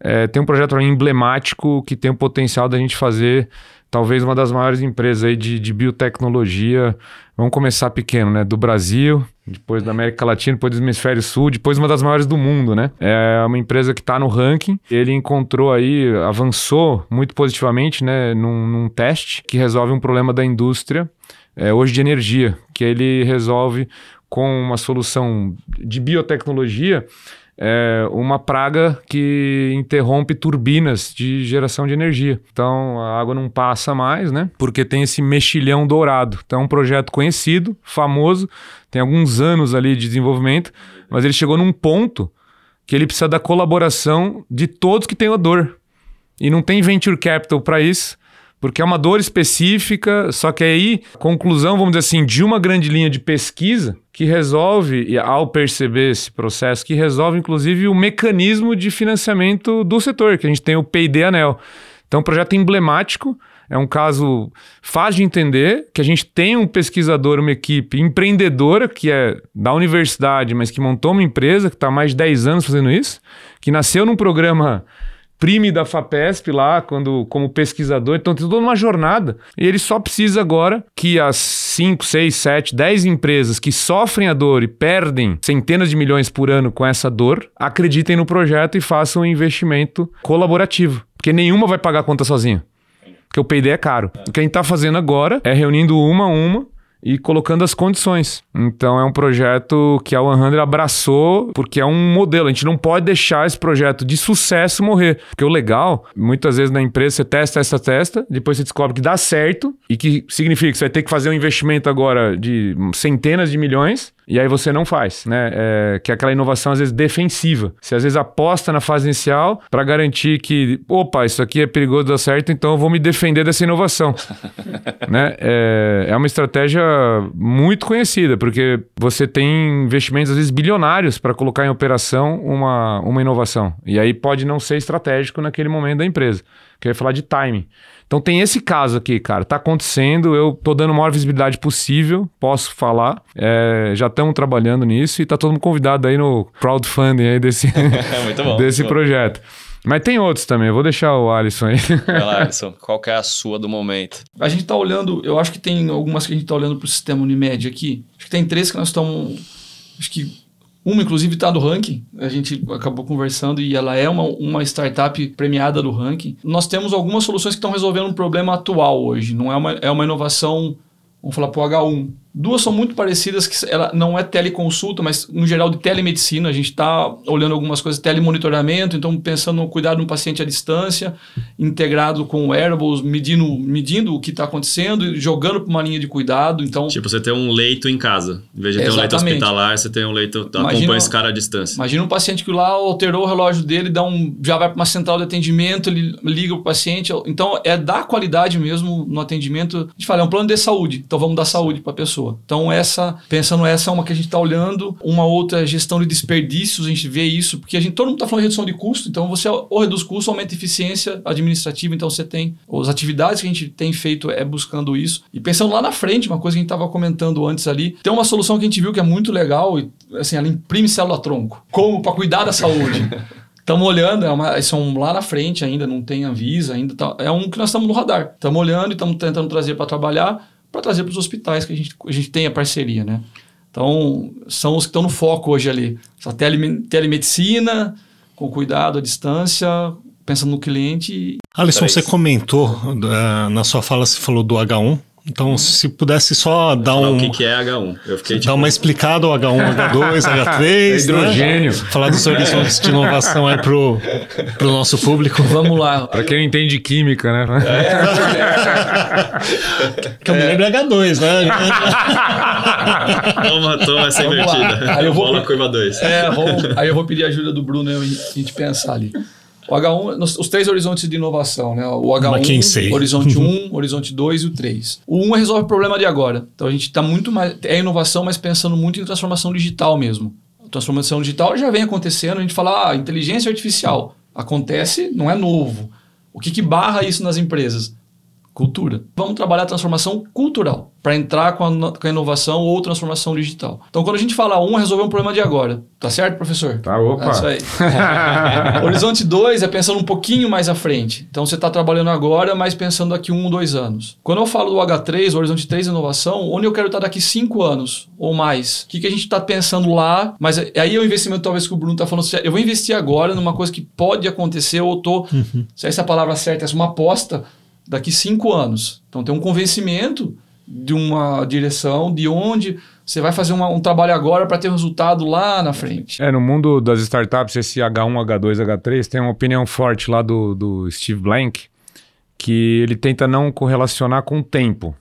É, tem um projeto emblemático que tem o potencial da gente fazer talvez uma das maiores empresas aí de, de biotecnologia. Vamos começar pequeno, né? Do Brasil, depois da América Latina, depois do Hemisfério Sul, depois uma das maiores do mundo, né? É uma empresa que está no ranking. Ele encontrou aí, avançou muito positivamente, né? Num, num teste que resolve um problema da indústria é, hoje de energia, que ele resolve com uma solução de biotecnologia é uma praga que interrompe turbinas de geração de energia. Então a água não passa mais, né? Porque tem esse mexilhão dourado. Então é um projeto conhecido, famoso, tem alguns anos ali de desenvolvimento, mas ele chegou num ponto que ele precisa da colaboração de todos que têm a dor. E não tem venture capital para isso porque é uma dor específica, só que aí, conclusão, vamos dizer assim, de uma grande linha de pesquisa que resolve, ao perceber esse processo, que resolve inclusive o mecanismo de financiamento do setor, que a gente tem o P&D Anel. Então, um projeto emblemático, é um caso fácil de entender, que a gente tem um pesquisador, uma equipe empreendedora, que é da universidade, mas que montou uma empresa, que está há mais de 10 anos fazendo isso, que nasceu num programa prime da FAPESP lá, quando, como pesquisador. Então tem toda uma jornada. E ele só precisa agora que as 5, 6, 7, 10 empresas que sofrem a dor e perdem centenas de milhões por ano com essa dor, acreditem no projeto e façam um investimento colaborativo. Porque nenhuma vai pagar a conta sozinha. Porque o PD é caro. O que a gente está fazendo agora é reunindo uma a uma e colocando as condições. Então é um projeto que a 100 abraçou porque é um modelo. A gente não pode deixar esse projeto de sucesso morrer. Porque o legal, muitas vezes na empresa você testa, essa testa, depois você descobre que dá certo e que significa que você vai ter que fazer um investimento agora de centenas de milhões e aí você não faz, né? É, que é aquela inovação às vezes defensiva. Você às vezes aposta na fase inicial para garantir que, opa, isso aqui é perigoso dar certo, então eu vou me defender dessa inovação. né? É, é uma estratégia muito conhecida, porque você tem investimentos às vezes bilionários para colocar em operação uma, uma inovação. E aí pode não ser estratégico naquele momento da empresa. Que eu ia falar de timing. Então tem esse caso aqui, cara. Tá acontecendo, eu tô dando a maior visibilidade possível, posso falar. É, já estamos trabalhando nisso e tá todo mundo convidado aí no crowdfunding aí desse, Muito bom. desse muito bom. projeto. Mas tem outros também, eu vou deixar o Alisson aí. Vai lá, Alisson. Qual que é a sua do momento? A gente tá olhando, eu acho que tem algumas que a gente tá olhando pro sistema Unimed aqui. Acho que tem três que nós estamos. Acho que uma, inclusive, está no ranking. A gente acabou conversando e ela é uma, uma startup premiada do ranking. Nós temos algumas soluções que estão resolvendo um problema atual hoje. Não é uma, é uma inovação, vamos falar para o H1. Duas são muito parecidas, que ela não é teleconsulta, mas no geral de telemedicina. A gente está olhando algumas coisas, telemonitoramento, então pensando no cuidado de um paciente à distância, integrado com wearables, medindo, medindo o que está acontecendo e jogando para uma linha de cuidado. Então, Tipo, você tem um leito em casa. Em vez de ter um leito hospitalar, você tem um leito... Imagina- acompanha esse cara à distância. Imagina um paciente que lá alterou o relógio dele, dá um, já vai para uma central de atendimento, ele liga para o paciente. Então, é dar qualidade mesmo no atendimento. A gente fala, é um plano de saúde, então vamos dar saúde para a pessoa. Então, essa, pensando essa, é uma que a gente está olhando. Uma outra é gestão de desperdícios, a gente vê isso, porque a gente, todo mundo está falando de redução de custo, então você ou reduz custo, aumenta a eficiência administrativa, então você tem. As atividades que a gente tem feito é buscando isso. E pensando lá na frente, uma coisa que a gente estava comentando antes ali, tem uma solução que a gente viu que é muito legal, e, assim, ela imprime célula-tronco. Como? Para cuidar da saúde. Estamos olhando, é uma, são lá na frente ainda, não tem Anvisa ainda. Tá, é um que nós estamos no radar. Estamos olhando e estamos tentando trazer para trabalhar, para trazer para os hospitais que a gente, a gente tem a parceria, né? Então, são os que estão no foco hoje ali. Essa tele, telemedicina, com cuidado à distância, pensando no cliente. Alisson, você comentou, eh, na sua fala, você falou do H1. Então, se pudesse só dar Falar um. O que, que é H1? Eu fiquei tipo... Dar uma explicada ao H1, H2, H3. Hidrogênio. Né? Falar dos horizontes de inovação aí pro, pro nosso público. Vamos lá. pra quem não entende de química, né? Que eu me lembro é H2, né? Toma, toma essa Vamos lá. invertida. Aí eu vou- Bola curva 2. É, vamos, aí eu vou pedir a ajuda do Bruno e a gente pensar ali. O H1, nós- os três horizontes de inovação, né? O H1, McKinsey. horizonte 1, horizonte 2 e o 3. O 1 resolve o problema de agora. Então a gente está muito mais. É inovação, mas pensando muito em transformação digital mesmo. A transformação digital já vem acontecendo, a gente fala, ah, inteligência artificial. Acontece, não é novo. O que, que barra isso nas empresas? Cultura. Vamos trabalhar a transformação cultural para entrar com a, com a inovação ou transformação digital. Então, quando a gente fala um, resolver um problema de agora. Tá certo, professor? Tá, opa. É isso aí. Horizonte 2 é pensando um pouquinho mais à frente. Então, você está trabalhando agora, mas pensando daqui um, dois anos. Quando eu falo do H3, o Horizonte 3 Inovação, onde eu quero estar daqui cinco anos ou mais? O que, que a gente está pensando lá? Mas aí é o investimento, talvez, que o Bruno está falando. assim, Eu vou investir agora numa coisa que pode acontecer, ou tô. Se essa é palavra certa, é uma aposta daqui cinco anos. Então tem um convencimento de uma direção, de onde você vai fazer uma- um trabalho agora para ter resultado lá na frente. É, no mundo das startups, esse H1, H2, H3, tem uma opinião forte lá do, do Steve Blank, que ele tenta não correlacionar com o tempo.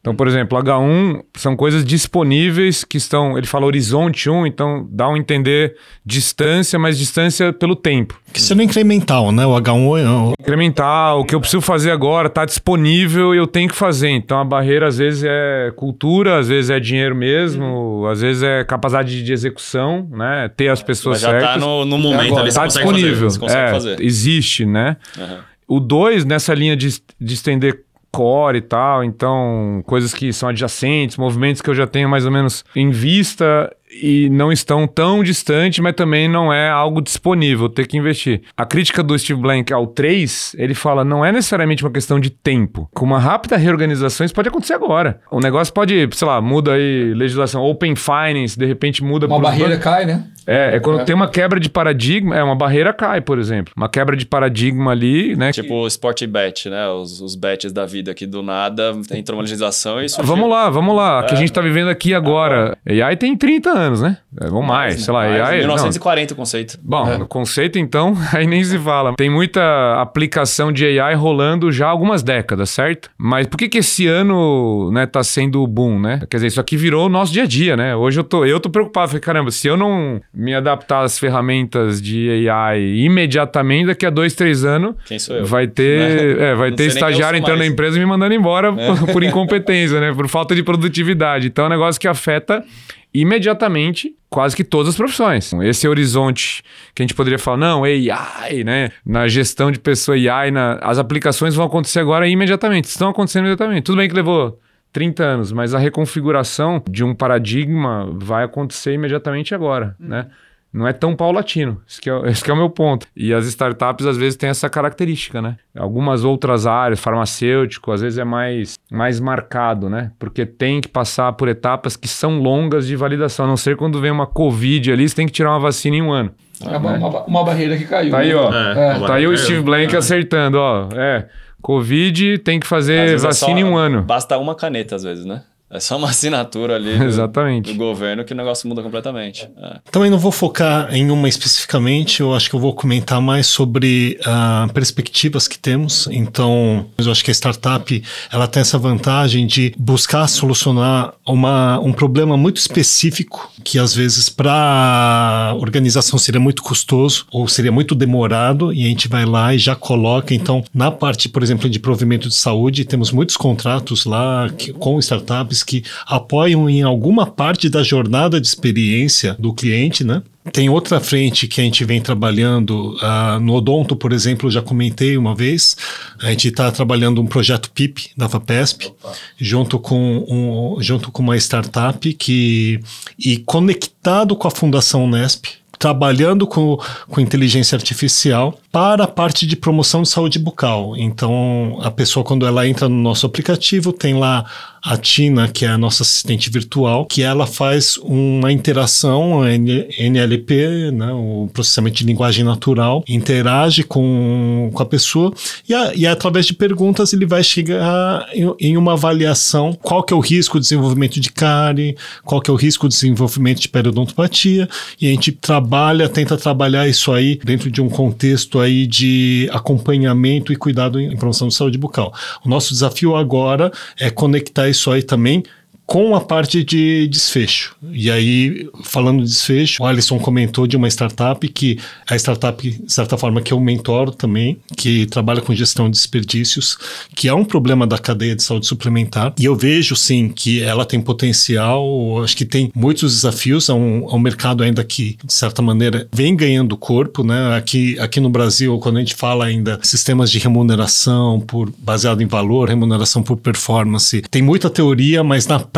Então, por exemplo, H1 são coisas disponíveis que estão. Ele fala horizonte 1, então dá um entender distância, mas distância pelo tempo. Que sendo incremental, né? O H1 é o- Incremental, o que eu preciso fazer agora está disponível e eu tenho que fazer. Então a barreira às vezes é cultura, às vezes é dinheiro mesmo, às vezes é capacidade de execução, né? Ter as pessoas Mas já certas. tá no, no momento agora. ali, você Tá consegue disponível. fazer. Você consegue é, fazer. Existe, né? Aham. O 2, nessa linha de, de estender core e tal, então coisas que são adjacentes, movimentos que eu já tenho mais ou menos em vista e não estão tão distantes, mas também não é algo disponível, ter que investir. A crítica do Steve Blank ao 3, ele fala, não é necessariamente uma questão de tempo. Com uma rápida reorganização, isso pode acontecer agora. O negócio pode, sei lá, muda aí legislação, Open Finance, de repente muda Uma barreira bancos. cai, né? É, é quando É. tem uma quebra de paradigma, é uma barreira cai, por exemplo. Uma quebra de paradigma ali, né? Tipo o Sport Bet, né? Os, os bets da vida aqui do nada, entrou uma legislação e isso. Vamos lá, vamos lá. É. Que a gente tá vivendo aqui agora. AI tem 30 anos, né? É, vamos mais, sei lá. Mais, AI. não. 1940 o conceito. Bom, É. no conceito, então, aí nem se fala. Tem muita aplicação de AI rolando já há algumas décadas, certo? Mas por que que esse ano, né, tá sendo o boom, né? Quer dizer, isso aqui virou o nosso dia a dia, né? Hoje eu tô, eu tô preocupado. Falei, caramba, se eu não me adaptar às ferramentas de AI imediatamente, daqui a dois, três anos, Quem sou eu? vai ter, é, vai Não ter estagiário entrando na mais. empresa e me mandando embora por, por incompetência, né? Por falta de produtividade. Então é um negócio que afeta imediatamente quase que todas as profissões. Esse horizonte que a gente poderia falar, não, AI, né? Na gestão de pessoa AI, na, as aplicações vão acontecer agora imediatamente, estão acontecendo imediatamente. Tudo bem que levou 30 anos, mas a reconfiguração de um paradigma vai acontecer imediatamente agora, hum. né? não é tão paulatino. Esse, que é, esse que é o meu ponto. E as startups, às vezes, têm essa característica, né? Algumas outras áreas, farmacêutico, às vezes é mais, mais marcado, né? Porque tem que passar por etapas que são longas de validação. A não ser quando vem uma Covid ali, você tem que tirar uma vacina em um ano. É uma, né? uma, uma barreira que caiu. Tá aí, né? ó. É, é. Tá aí o Steve Blank é. acertando, ó. É. Covid tem que fazer vacina é só, em um ano. Basta uma caneta, às vezes, né? É só uma assinatura ali do, Exatamente. do governo que o negócio muda completamente. É. Também não vou focar em uma especificamente, eu acho que eu vou comentar mais sobre uh, perspectivas que temos. Então, eu acho que a startup ela tem essa vantagem de buscar solucionar uma, um problema muito específico que às vezes para a organização seria muito custoso ou seria muito demorado e a gente vai lá e já coloca. Então, na parte, por exemplo, de provimento de saúde, temos muitos contratos lá que, com startups que apoiam em alguma parte da jornada de experiência do cliente, né? Tem outra frente que a gente vem trabalhando uh, no Odonto, por exemplo, já comentei uma vez. A gente está trabalhando um projeto PIP da FAPESP, junto com, um, junto com uma startup que e conectado com a Fundação Nesp, trabalhando com, com inteligência artificial para a parte de promoção de saúde bucal. Então, a pessoa, quando ela entra no nosso aplicativo, tem lá a Tina, que é a nossa assistente virtual, que ela faz uma interação NLP, né, o processamento de linguagem natural, interage com, com a pessoa e, a, e através de perguntas ele vai chegar em, em, uma avaliação qual que é o risco de desenvolvimento de cárie, qual que é o risco de desenvolvimento de periodontopatia e a gente trabalha, tenta trabalhar isso aí dentro de um contexto aí de acompanhamento e cuidado em promoção de saúde bucal. O nosso desafio agora é conectar isso aí também com a parte de desfecho. E aí, falando de desfecho, o Alisson comentou de uma startup que é a startup, de certa forma, que eu mentoro também, que trabalha com gestão de desperdícios, que é um problema da cadeia de saúde suplementar. E eu vejo, sim, que ela tem potencial, acho que tem muitos desafios, é um, é um mercado ainda que, de certa maneira, vem ganhando corpo, né? Aqui, aqui no Brasil, quando a gente fala ainda sistemas de remuneração por baseado em valor, remuneração por performance, tem muita teoria, mas na prática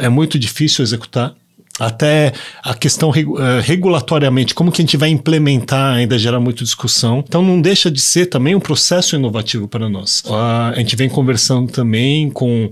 é muito difícil executar. Até a questão uh, regulatoriamente, como que a gente vai implementar ainda gera muita discussão. Então não deixa de ser também um processo inovativo para nós. Uh, a gente vem conversando também com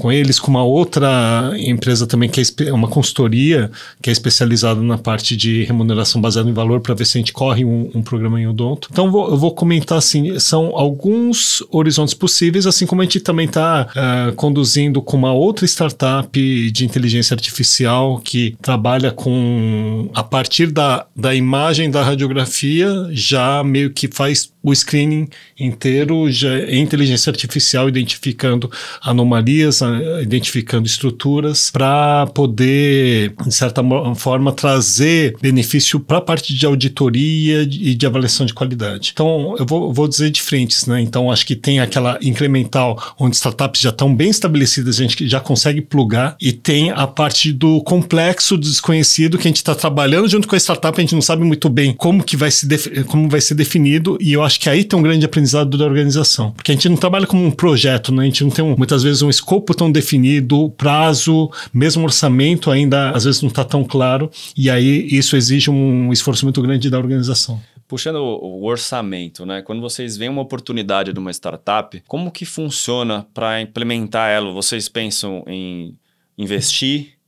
com eles, com uma outra empresa também que é uma consultoria que é especializada na parte de remuneração baseada em valor para ver se a gente corre um, um programa em odonto. Então vou, eu vou comentar assim, são alguns horizontes possíveis, assim como a gente também está uh, eh, conduzindo com uma outra startup de inteligência artificial que trabalha com a partir da, da imagem da radiografia já meio que faz o screening inteiro já é inteligência artificial identificando anomalias, identificando estruturas para poder, de certa forma, trazer benefício para a parte de auditoria e de avaliação de qualidade. Então, eu vou, vou dizer de frentes, né? Então, acho que tem aquela incremental onde startups já estão bem estabelecidas, a gente já consegue plugar e tem a parte do complexo, do desconhecido que a gente está trabalhando junto com a startup, a gente não sabe muito bem como que vai se como vai ser definido e eu acho que aí tem um grande aprendizado da organização. Porque a gente não trabalha como um projeto, né? A gente não tem um, muitas vezes um escopo tão definido, prazo, mesmo orçamento ainda às vezes não está tão claro. E aí isso exige um esforço muito grande da organização. Puxando o orçamento, né? Quando vocês veem uma oportunidade de uma startup, como que funciona para implementar ela? Vocês pensam em investir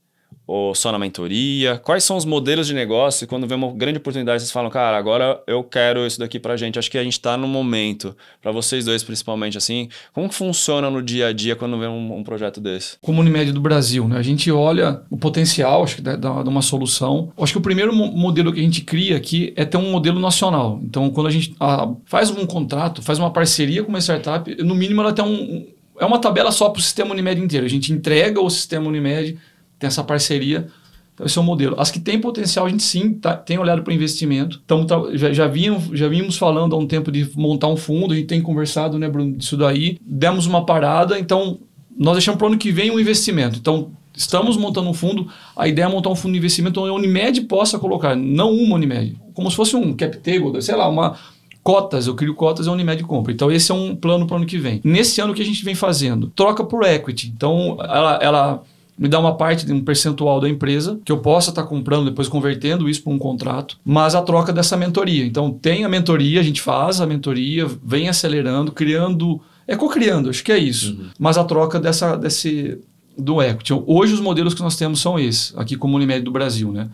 ou só na mentoria? Quais são os modelos de negócio? Quando vê uma grande oportunidade, vocês falam, cara, agora eu quero isso daqui pra gente. Acho que a gente tá no momento, para vocês dois principalmente, assim. Como que funciona no dia a dia quando vê um, um projeto desse? Como do Brasil, né? A gente olha o potencial, acho que, de, de uma solução. Acho que o primeiro modelo que a gente cria aqui é ter um modelo nacional. Então, quando a gente ah, faz um contrato, faz uma parceria com uma startup, no mínimo ela tem um. É uma tabela só para o sistema Unimed inteiro. A gente entrega o sistema Unimed tem essa parceria. Então, esse é o modelo. As que têm potencial, a gente sim tá, tem olhado para investimento. Então, tá, já, já, já vínhamos falando há um tempo de montar um fundo, a gente tem conversado, né, Bruno, disso daí. Demos uma parada, então nós deixamos para o ano que vem um investimento. Então, estamos montando um fundo, a ideia é montar um fundo de investimento onde a Unimed possa colocar, não uma Unimed, como se fosse um cap table, sei lá, uma cotas, eu crio cotas e a Unimed compra. Então esse é um plano para o ano que vem. Nesse ano o que a gente vem fazendo? Troca por equity. Então ela, ela me dá uma parte de um percentual da empresa que eu possa estar tá comprando, depois convertendo isso para um contrato, mas a troca dessa mentoria. Então tem a mentoria, a gente faz a mentoria, vem acelerando, criando, é co-criando, acho que é isso. Uhum. Mas a troca dessa, desse do equity. Hoje os modelos que nós temos são esses, aqui como Unimed do Brasil, né?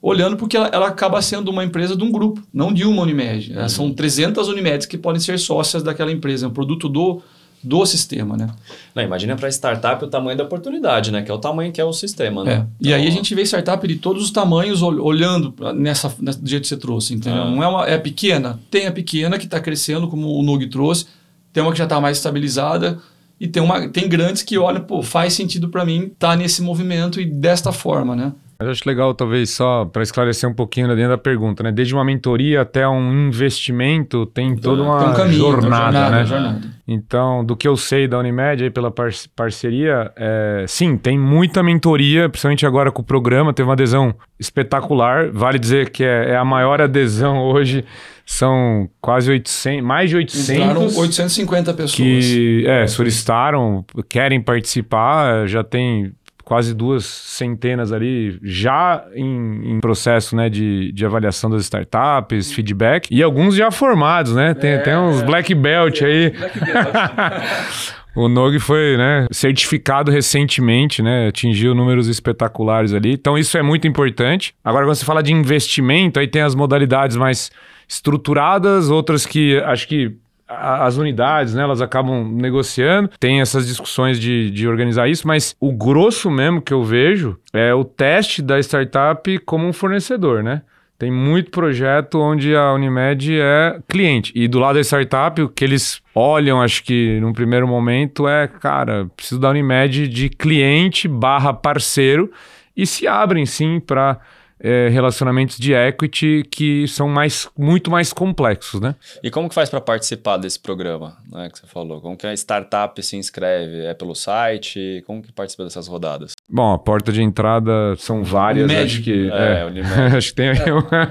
Olhando porque ela, ela, acaba sendo uma empresa de um grupo, não de uma Unimed. Uhum. São 300 Unimeds que podem ser sócias daquela empresa, é um produto do do sistema, né? Não, imagina para startup o tamanho da oportunidade, né? Que é o tamanho que é o sistema, né? É. E aí a então, gente vê startup de todos os tamanhos olhando nessa, nessa do jeito que você trouxe, entendeu? Ah. Não é uma é pequena, tem a pequena que está crescendo, como o Nog trouxe, tem uma que já está mais estabilizada e tem uma tem grandes que olham, pô, faz sentido para mim estar tá nesse movimento e desta forma, né? Eu acho legal, talvez, só para esclarecer um pouquinho dentro da pergunta, né? Desde uma mentoria até um investimento, tem toda uma tem um caminho, jornada, jornada, né? Jornada. Então, do que eu sei da Unimed aí pela par parceria, é, sim, tem muita mentoria, principalmente agora com o programa, teve uma adesão espetacular. Vale dizer que é, é a maior adesão hoje, são quase 800, mais de 800. Entraram 850 pessoas. Que é, solicitaram, querem participar, já tem quase duas centenas ali já em, em processo né, de, de avaliação das startups, feedback, e alguns já formados, né? Tem, é, tem uns black belt é, aí. Black belt. O Nog foi né, certificado recentemente, né, atingiu números espetaculares ali. Então isso é muito importante. Agora, quando você fala de investimento, aí tem as modalidades mais estruturadas, outras que acho que as unidades, né, elas acabam negociando, tem essas discussões de, de organizar isso, mas o grosso mesmo que eu vejo é o teste da startup como um fornecedor, né? Tem muito projeto onde a Unimed é cliente. E do lado da startup, o que eles olham, acho que num primeiro momento, é, cara, preciso da Unimed de cliente barra parceiro e se abrem sim para é, relacionamentos de equity que são mais, muito mais complexos, né? E como que faz para participar desse programa, né, que você falou? Como que a startup se inscreve? É pelo site? Como que participa dessas rodadas? Bom, a porta de entrada são várias, Unimed. acho que... É, é acho que tem... É,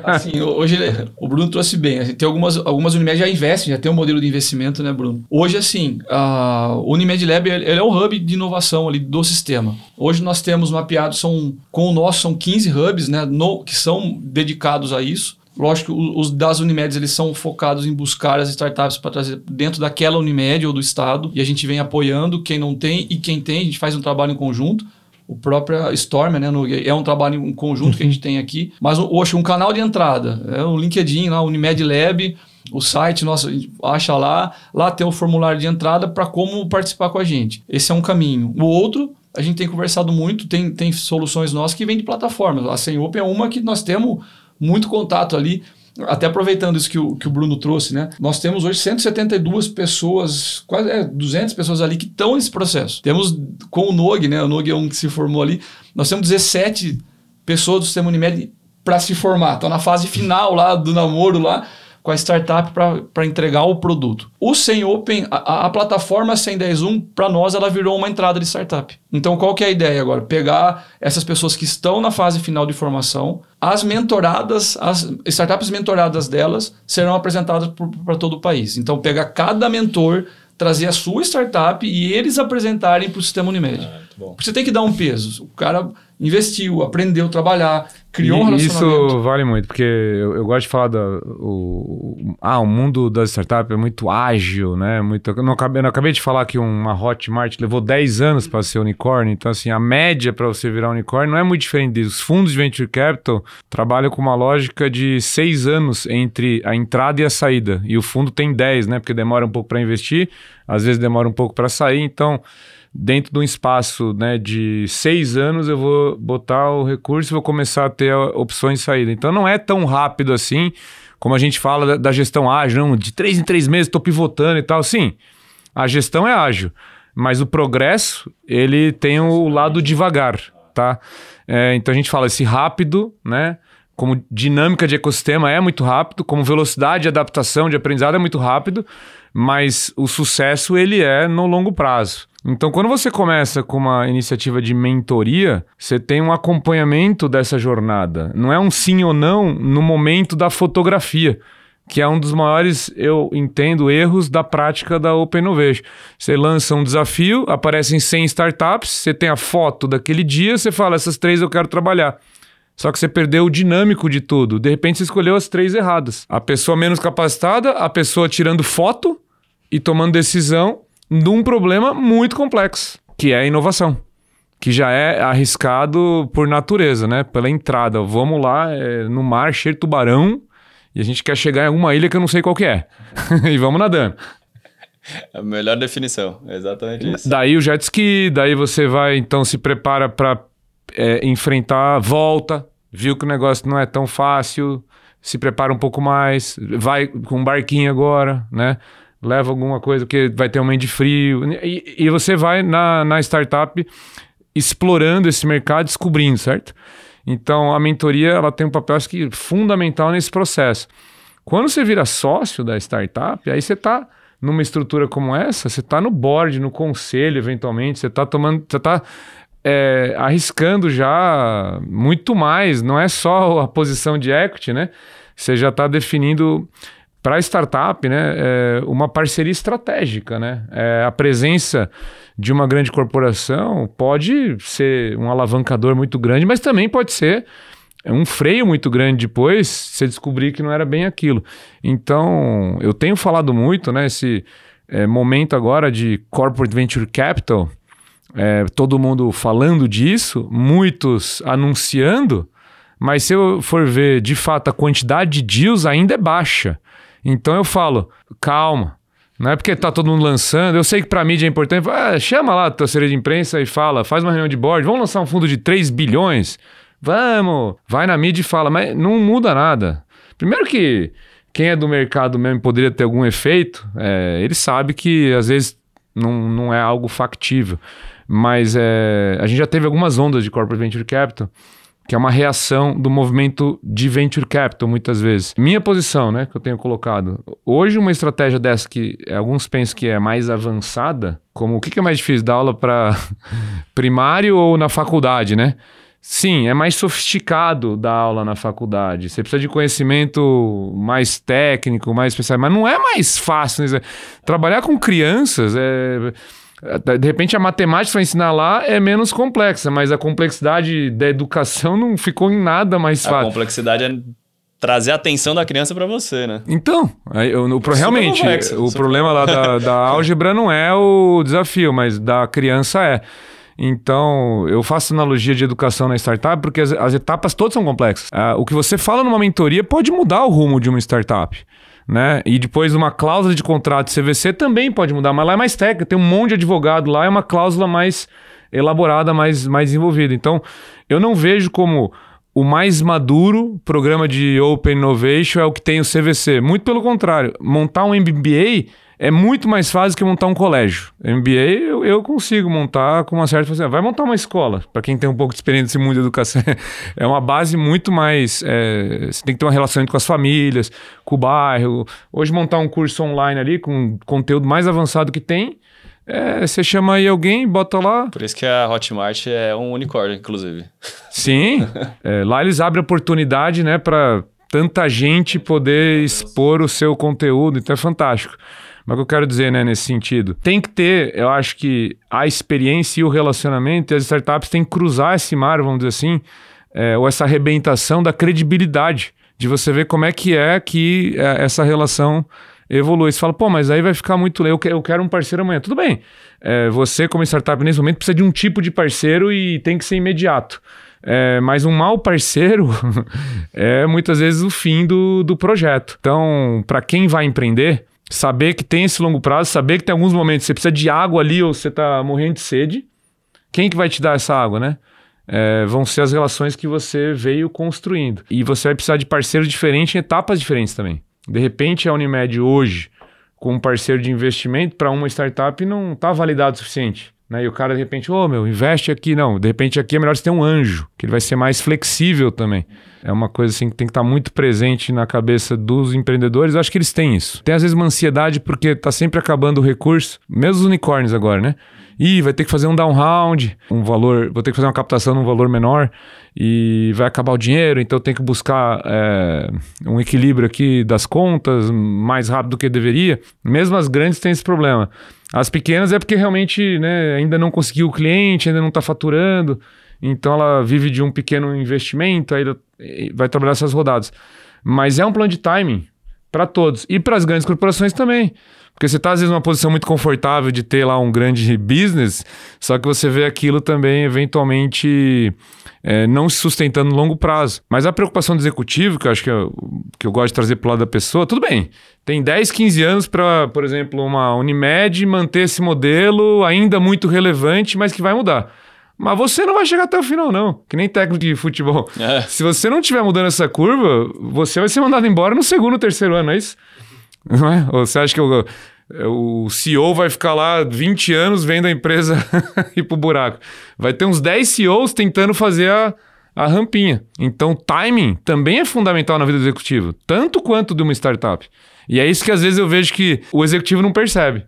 assim, hoje o Bruno trouxe bem, assim, tem algumas, algumas Unimed já investem, já tem um modelo de investimento, né, Bruno? Hoje, assim, a Unimed Lab ele é o hub de inovação ali do sistema. Hoje nós temos mapeado, são, com o nosso, são 15 hubs, né, no, que são dedicados a isso. Lógico que os das Unimedes eles são focados em buscar as startups para trazer dentro daquela Unimed ou do estado e a gente vem apoiando quem não tem e quem tem, a gente faz um trabalho em conjunto. O próprio Storm, né, no, é um trabalho em conjunto que a gente tem aqui. Mas, hoje um canal de entrada, é o LinkedIn lá, Unimed Lab, o site, nossa, acha lá, lá tem o formulário de entrada para como participar com a gente. Esse é um caminho. O outro a gente tem conversado muito, tem, tem soluções nossas que vêm de plataformas. A Senhop é uma que nós temos muito contato ali. Até aproveitando isso que o, que o Bruno trouxe, né? Nós temos hoje 172 pessoas, quase é, 200 pessoas ali que estão nesse processo. Temos com o NOG, né? O NOG é um que se formou ali. Nós temos 17 pessoas do sistema Unimed para se formar. Estão na fase final lá do namoro lá com a startup para entregar o produto. O Sem Open, a, a plataforma 101, para nós, ela virou uma entrada de startup. Então, qual que é a ideia agora? Pegar essas pessoas que estão na fase final de formação, as mentoradas, as startups mentoradas delas serão apresentadas para todo o país. Então, pegar cada mentor trazer a sua startup e eles apresentarem para o sistema Unimed. Ah, você tem que dar um peso. O cara investiu, aprendeu a trabalhar, criou e um relacionamento. Isso vale muito, porque eu, eu gosto de falar do o, ah, o mundo das startups é muito ágil, né? Muito, eu, não acabei, eu não acabei de falar que uma Hotmart levou 10 anos para ser unicórnio, então assim, a média para você virar unicórnio não é muito diferente disso. Os fundos de venture capital trabalham com uma lógica de 6 anos entre a entrada e a saída, e o fundo tem 10, né? Porque demora um pouco para investir, às vezes demora um pouco para sair, então dentro de um espaço né, de seis anos, eu vou botar o recurso e vou começar a ter opções de saída. Então não é tão rápido assim, como a gente fala da, da gestão ágil, não, de três em três meses estou pivotando e tal. Sim, a gestão é ágil, mas o progresso, ele tem o lado devagar, tá? É, então a gente fala esse rápido, né? Como dinâmica de ecossistema é muito rápido, como velocidade de adaptação, de aprendizado é muito rápido, mas o sucesso ele é no longo prazo. Então, quando você começa com uma iniciativa de mentoria, você tem um acompanhamento dessa jornada. Não é um sim ou não no momento da fotografia, que é um dos maiores, eu entendo, erros da prática da Open Innovation. Você lança um desafio, aparecem 100 startups, você tem a foto daquele dia, você fala, essas três eu quero trabalhar. Só que você perdeu o dinâmico de tudo. De repente você escolheu as três erradas. A pessoa menos capacitada, a pessoa tirando foto e tomando decisão de um problema muito complexo, que é a inovação. Que já é arriscado por natureza, né? Pela entrada. Vamos lá, é, no mar cheio de tubarão, e a gente quer chegar em alguma ilha que eu não sei qual que é. e vamos nadando. A melhor definição, exatamente isso. Daí o jet ski, daí você vai, então se prepara para é, enfrentar, volta, viu que o negócio não é tão fácil, se prepara um pouco mais, vai com um barquinho agora, né? Leva alguma coisa que vai ter um momento de frio. E, e você vai na, na startup explorando esse mercado, descobrindo, certo? Então a mentoria ela tem um papel acho que fundamental nesse processo. Quando você vira sócio da startup, aí você está numa estrutura como essa, você está no board, no conselho, eventualmente, você está tomando, você está é, arriscando já muito mais, não é só a posição de equity, né? Você já está definindo para a startup né, é uma parceria estratégica. Né? É, a presença de uma grande corporação pode ser um alavancador muito grande, mas também pode ser um freio muito grande depois você descobrir que não era bem aquilo. Então, eu tenho falado muito, né, esse é, momento agora de corporate venture capital, é, todo mundo falando disso, muitos anunciando, mas se eu for ver de fato a quantidade de deals ainda é baixa. Então eu falo, calma. Não é porque tá todo mundo lançando. Eu sei que para mídia é importante. Ah, chama lá a tua de imprensa e fala, faz uma reunião de board. Vamos lançar um fundo de 3 bilhões? Vamos! Vai na mídia e fala, mas não muda nada. Primeiro que quem é do mercado mesmo poderia ter algum efeito, é, ele sabe que às vezes não, não é algo factível. Mas é, a gente já teve algumas ondas de corporate venture capital, que é uma reação do movimento de venture capital, muitas vezes. Minha posição, né, que eu tenho colocado. Hoje, uma estratégia dessa que alguns pensam que é mais avançada, como o que é mais difícil, dar aula para primário ou na faculdade, né? Sim, é mais sofisticado dar aula na faculdade. Você precisa de conhecimento mais técnico, mais especial, mas não é mais fácil. Né? Trabalhar com crianças é de repente a matemática para ensinar lá é menos complexa, mas a complexidade da educação não ficou em nada mais fácil. A complexidade é trazer a atenção da criança para você, né? Então, aí, eu, o, realmente, complexo, o problema lá da, da álgebra não é o desafio, mas da criança é. Então, eu faço analogia de educação na startup porque as, as etapas todas são complexas. Ah, o que você fala numa mentoria pode mudar o rumo de uma startup né? E depois uma cláusula de contrato de CVC também pode mudar, mas lá é mais técnica, tem um monte de advogado lá, é uma cláusula mais elaborada, mais, mais envolvida. Então, eu não vejo como o mais maduro programa de Open Innovation é o que tem o CVC. Muito pelo contrário, montar um MBA é muito mais fácil que montar um colégio. MBA eu, eu consigo montar com uma certa facilidade. Vai montar uma escola, para quem tem um pouco de experiência nesse mundo de educação. É uma base muito mais. É, você tem que ter uma relação com as famílias, com o bairro. Hoje, montar um curso online ali com conteúdo mais avançado que tem. É, você chama aí alguém, bota lá. Por isso que a Hotmart é um unicórnio, inclusive. Sim. é, lá eles abrem oportunidade, né, para tanta gente poder expor o seu conteúdo, então é fantástico. Mas o que eu quero dizer, né, nesse sentido? Tem que ter, eu acho que a experiência e o relacionamento, e as startups têm que cruzar esse mar, vamos dizer assim, é, ou essa arrebentação da credibilidade, de você ver como é que é que é, essa relação evolui. Você fala, pô, mas aí vai ficar muito. Eu, eu quero um parceiro amanhã. Tudo bem. É, você, como startup, nesse momento, precisa de um tipo de parceiro e tem que ser imediato. É, mas um mau parceiro é muitas vezes o fim do, do projeto. Então, para quem vai empreender, saber que tem esse longo prazo, saber que tem alguns momentos que você precisa de água ali ou você está morrendo de sede. Quem que vai te dar essa água, né? É, vão ser as relações que você veio construindo. E você vai precisar de parceiros diferentes em etapas diferentes também. De repente, a Unimed hoje, com um parceiro de investimento para uma startup, não está validado o suficiente. Né? E o cara, de repente, ô oh, meu, investe aqui. Não, de repente aqui é melhor você ter um anjo, que ele vai ser mais flexível também. É uma coisa assim que tem que estar muito presente na cabeça dos empreendedores. Eu acho que eles têm isso. Tem às vezes uma ansiedade porque tá sempre acabando o recurso, mesmo os unicórnios agora, né? Ih, vai ter que fazer um down round, um valor, vou ter que fazer uma captação num valor menor e vai acabar o dinheiro, então tem que buscar é, um equilíbrio aqui das contas mais rápido do que deveria. Mesmo as grandes têm esse problema. As pequenas é porque realmente né, ainda não conseguiu o cliente, ainda não está faturando, então ela vive de um pequeno investimento, aí vai trabalhar essas rodadas. Mas é um plano de timing para todos e para as grandes corporações também. Porque você está, às vezes, numa posição muito confortável de ter lá um grande business, só que você vê aquilo também, eventualmente, é, não se sustentando no longo prazo. Mas a preocupação do executivo, que eu acho que eu, que eu gosto de trazer para o lado da pessoa, tudo bem. Tem 10, 15 anos para, por exemplo, uma Unimed manter esse modelo ainda muito relevante, mas que vai mudar. Mas você não vai chegar até o final, não. Que nem técnico de futebol. É. Se você não estiver mudando essa curva, você vai ser mandado embora no segundo, terceiro ano, é isso? Não é? Ou você acha que o, o CEO vai ficar lá 20 anos vendo a empresa ir pro buraco? Vai ter uns 10 CEOs tentando fazer a, a rampinha. Então, timing também é fundamental na vida do executivo, tanto quanto de uma startup. E é isso que às vezes eu vejo que o executivo não percebe.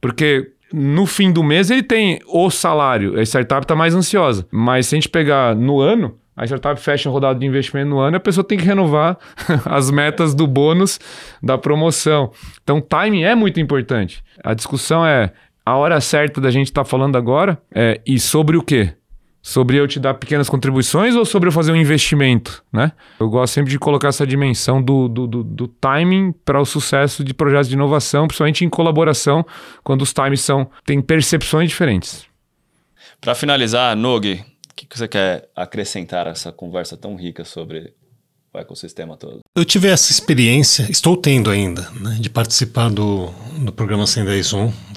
Porque no fim do mês ele tem o salário, a startup está mais ansiosa. Mas se a gente pegar no ano, a startup fecha a rodada de investimento no ano e a pessoa tem que renovar as metas do bônus da promoção. Então, timing é muito importante. A discussão é a hora certa da gente estar tá falando agora é, e sobre o quê? Sobre eu te dar pequenas contribuições ou sobre eu fazer um investimento, né? Eu gosto sempre de colocar essa dimensão do, do, do, do timing para o sucesso de projetos de inovação, principalmente em colaboração, quando os times são, têm percepções diferentes. Para finalizar, Nogue, que, que você quer acrescentar a essa conversa tão rica sobre o ecossistema todo? Eu tive essa experiência, estou tendo ainda, né, de participar do, do programa 110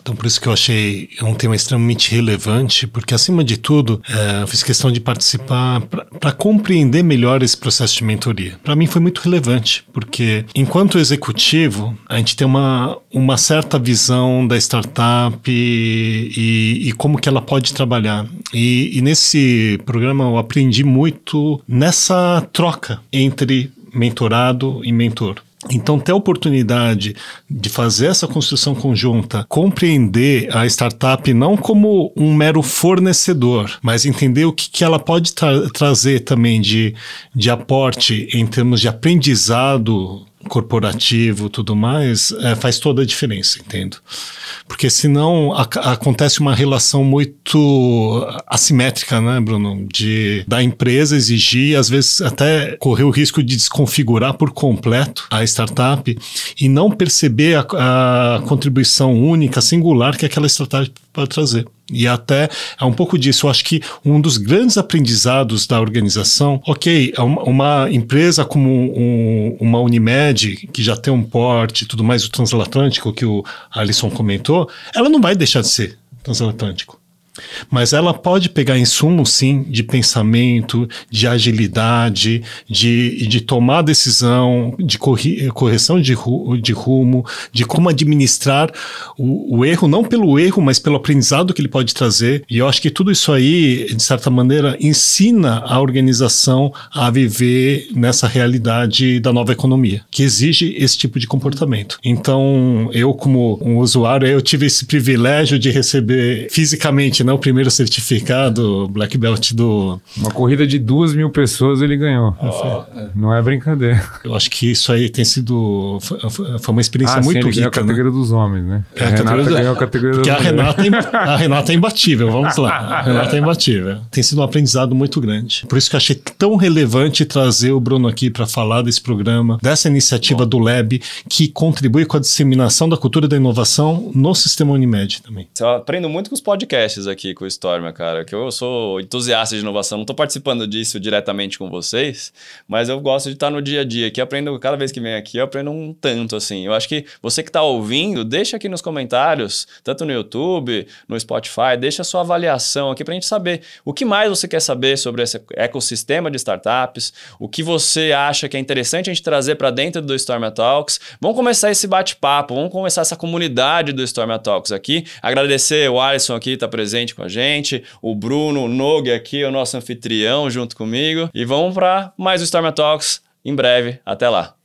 então, por isso que eu achei um tema extremamente relevante, porque, acima de tudo, é, eu fiz questão de participar para compreender melhor esse processo de mentoria. Para mim foi muito relevante, porque, enquanto executivo, a gente tem uma, uma certa visão da startup e, e, e como que ela pode trabalhar. E, e nesse programa eu aprendi muito nessa troca entre mentorado e mentor. Então, ter a oportunidade de fazer essa construção conjunta, compreender a startup não como um mero fornecedor, mas entender o que, que ela pode tra trazer também de, de aporte em termos de aprendizado corporativo tudo mais, é, faz toda a diferença, entendo. Porque senão a, acontece uma relação muito assimétrica, né, Bruno? De da empresa exigir, às vezes até correr o risco de desconfigurar por completo a startup e não perceber a, a contribuição única, singular que aquela startup pode trazer. E até é um pouco disso. Eu acho que um dos grandes aprendizados da organização, ok, é uma, empresa como um, uma Unimed, que já tem um porte e tudo mais, o transatlântico que o Alisson comentou, ela não vai deixar de ser transatlântico. Mas ela pode pegar insumos, sim, de pensamento, de agilidade, de, de tomar decisão, de corri, correção de, ru, de rumo, de como administrar o, o, erro, não pelo erro, mas pelo aprendizado que ele pode trazer. E eu acho que tudo isso aí, de certa maneira, ensina a organização a viver nessa realidade da nova economia, que exige esse tipo de comportamento. Então, eu, como um usuário, eu tive esse privilégio de receber fisicamente, né, o primeiro certificado Black Belt do. Uma corrida de duas mil pessoas ele ganhou. Oh. Não é brincadeira. Eu acho que isso aí tem sido. Foi uma experiência ah, muito sim, ele rica. a categoria né? dos homens, né? É, a, a Renata do... ganhou a categoria Porque dos a Renata, é, a Renata é imbatível, vamos lá. A Renata é imbatível. Tem sido um aprendizado muito grande. Por isso que eu achei tão relevante trazer o Bruno aqui para falar desse programa, dessa iniciativa Bom. do Lab, que contribui com a disseminação da cultura da inovação no sistema Unimed também. Eu aprendo muito com os podcasts aqui com o Storm, cara, que eu sou entusiasta de inovação, não estou participando disso diretamente com vocês, mas eu gosto de estar no dia a dia aqui, aprendo, cada vez que venho aqui, eu aprendo um tanto, assim. Eu acho que você que está ouvindo, deixa aqui nos comentários, tanto no YouTube, no Spotify, deixa a sua avaliação aqui para a gente saber o que mais você quer saber sobre esse ecossistema de startups, o que você acha que é interessante a gente trazer para dentro do Storm Talks. Vamos começar esse bate-papo, vamos começar essa comunidade do Storm Talks aqui. Agradecer o Alisson aqui, tá presente presente com a gente, o Bruno Nogue aqui, o nosso anfitrião, junto comigo. E vamos para mais o Storm Talks em breve. Até lá.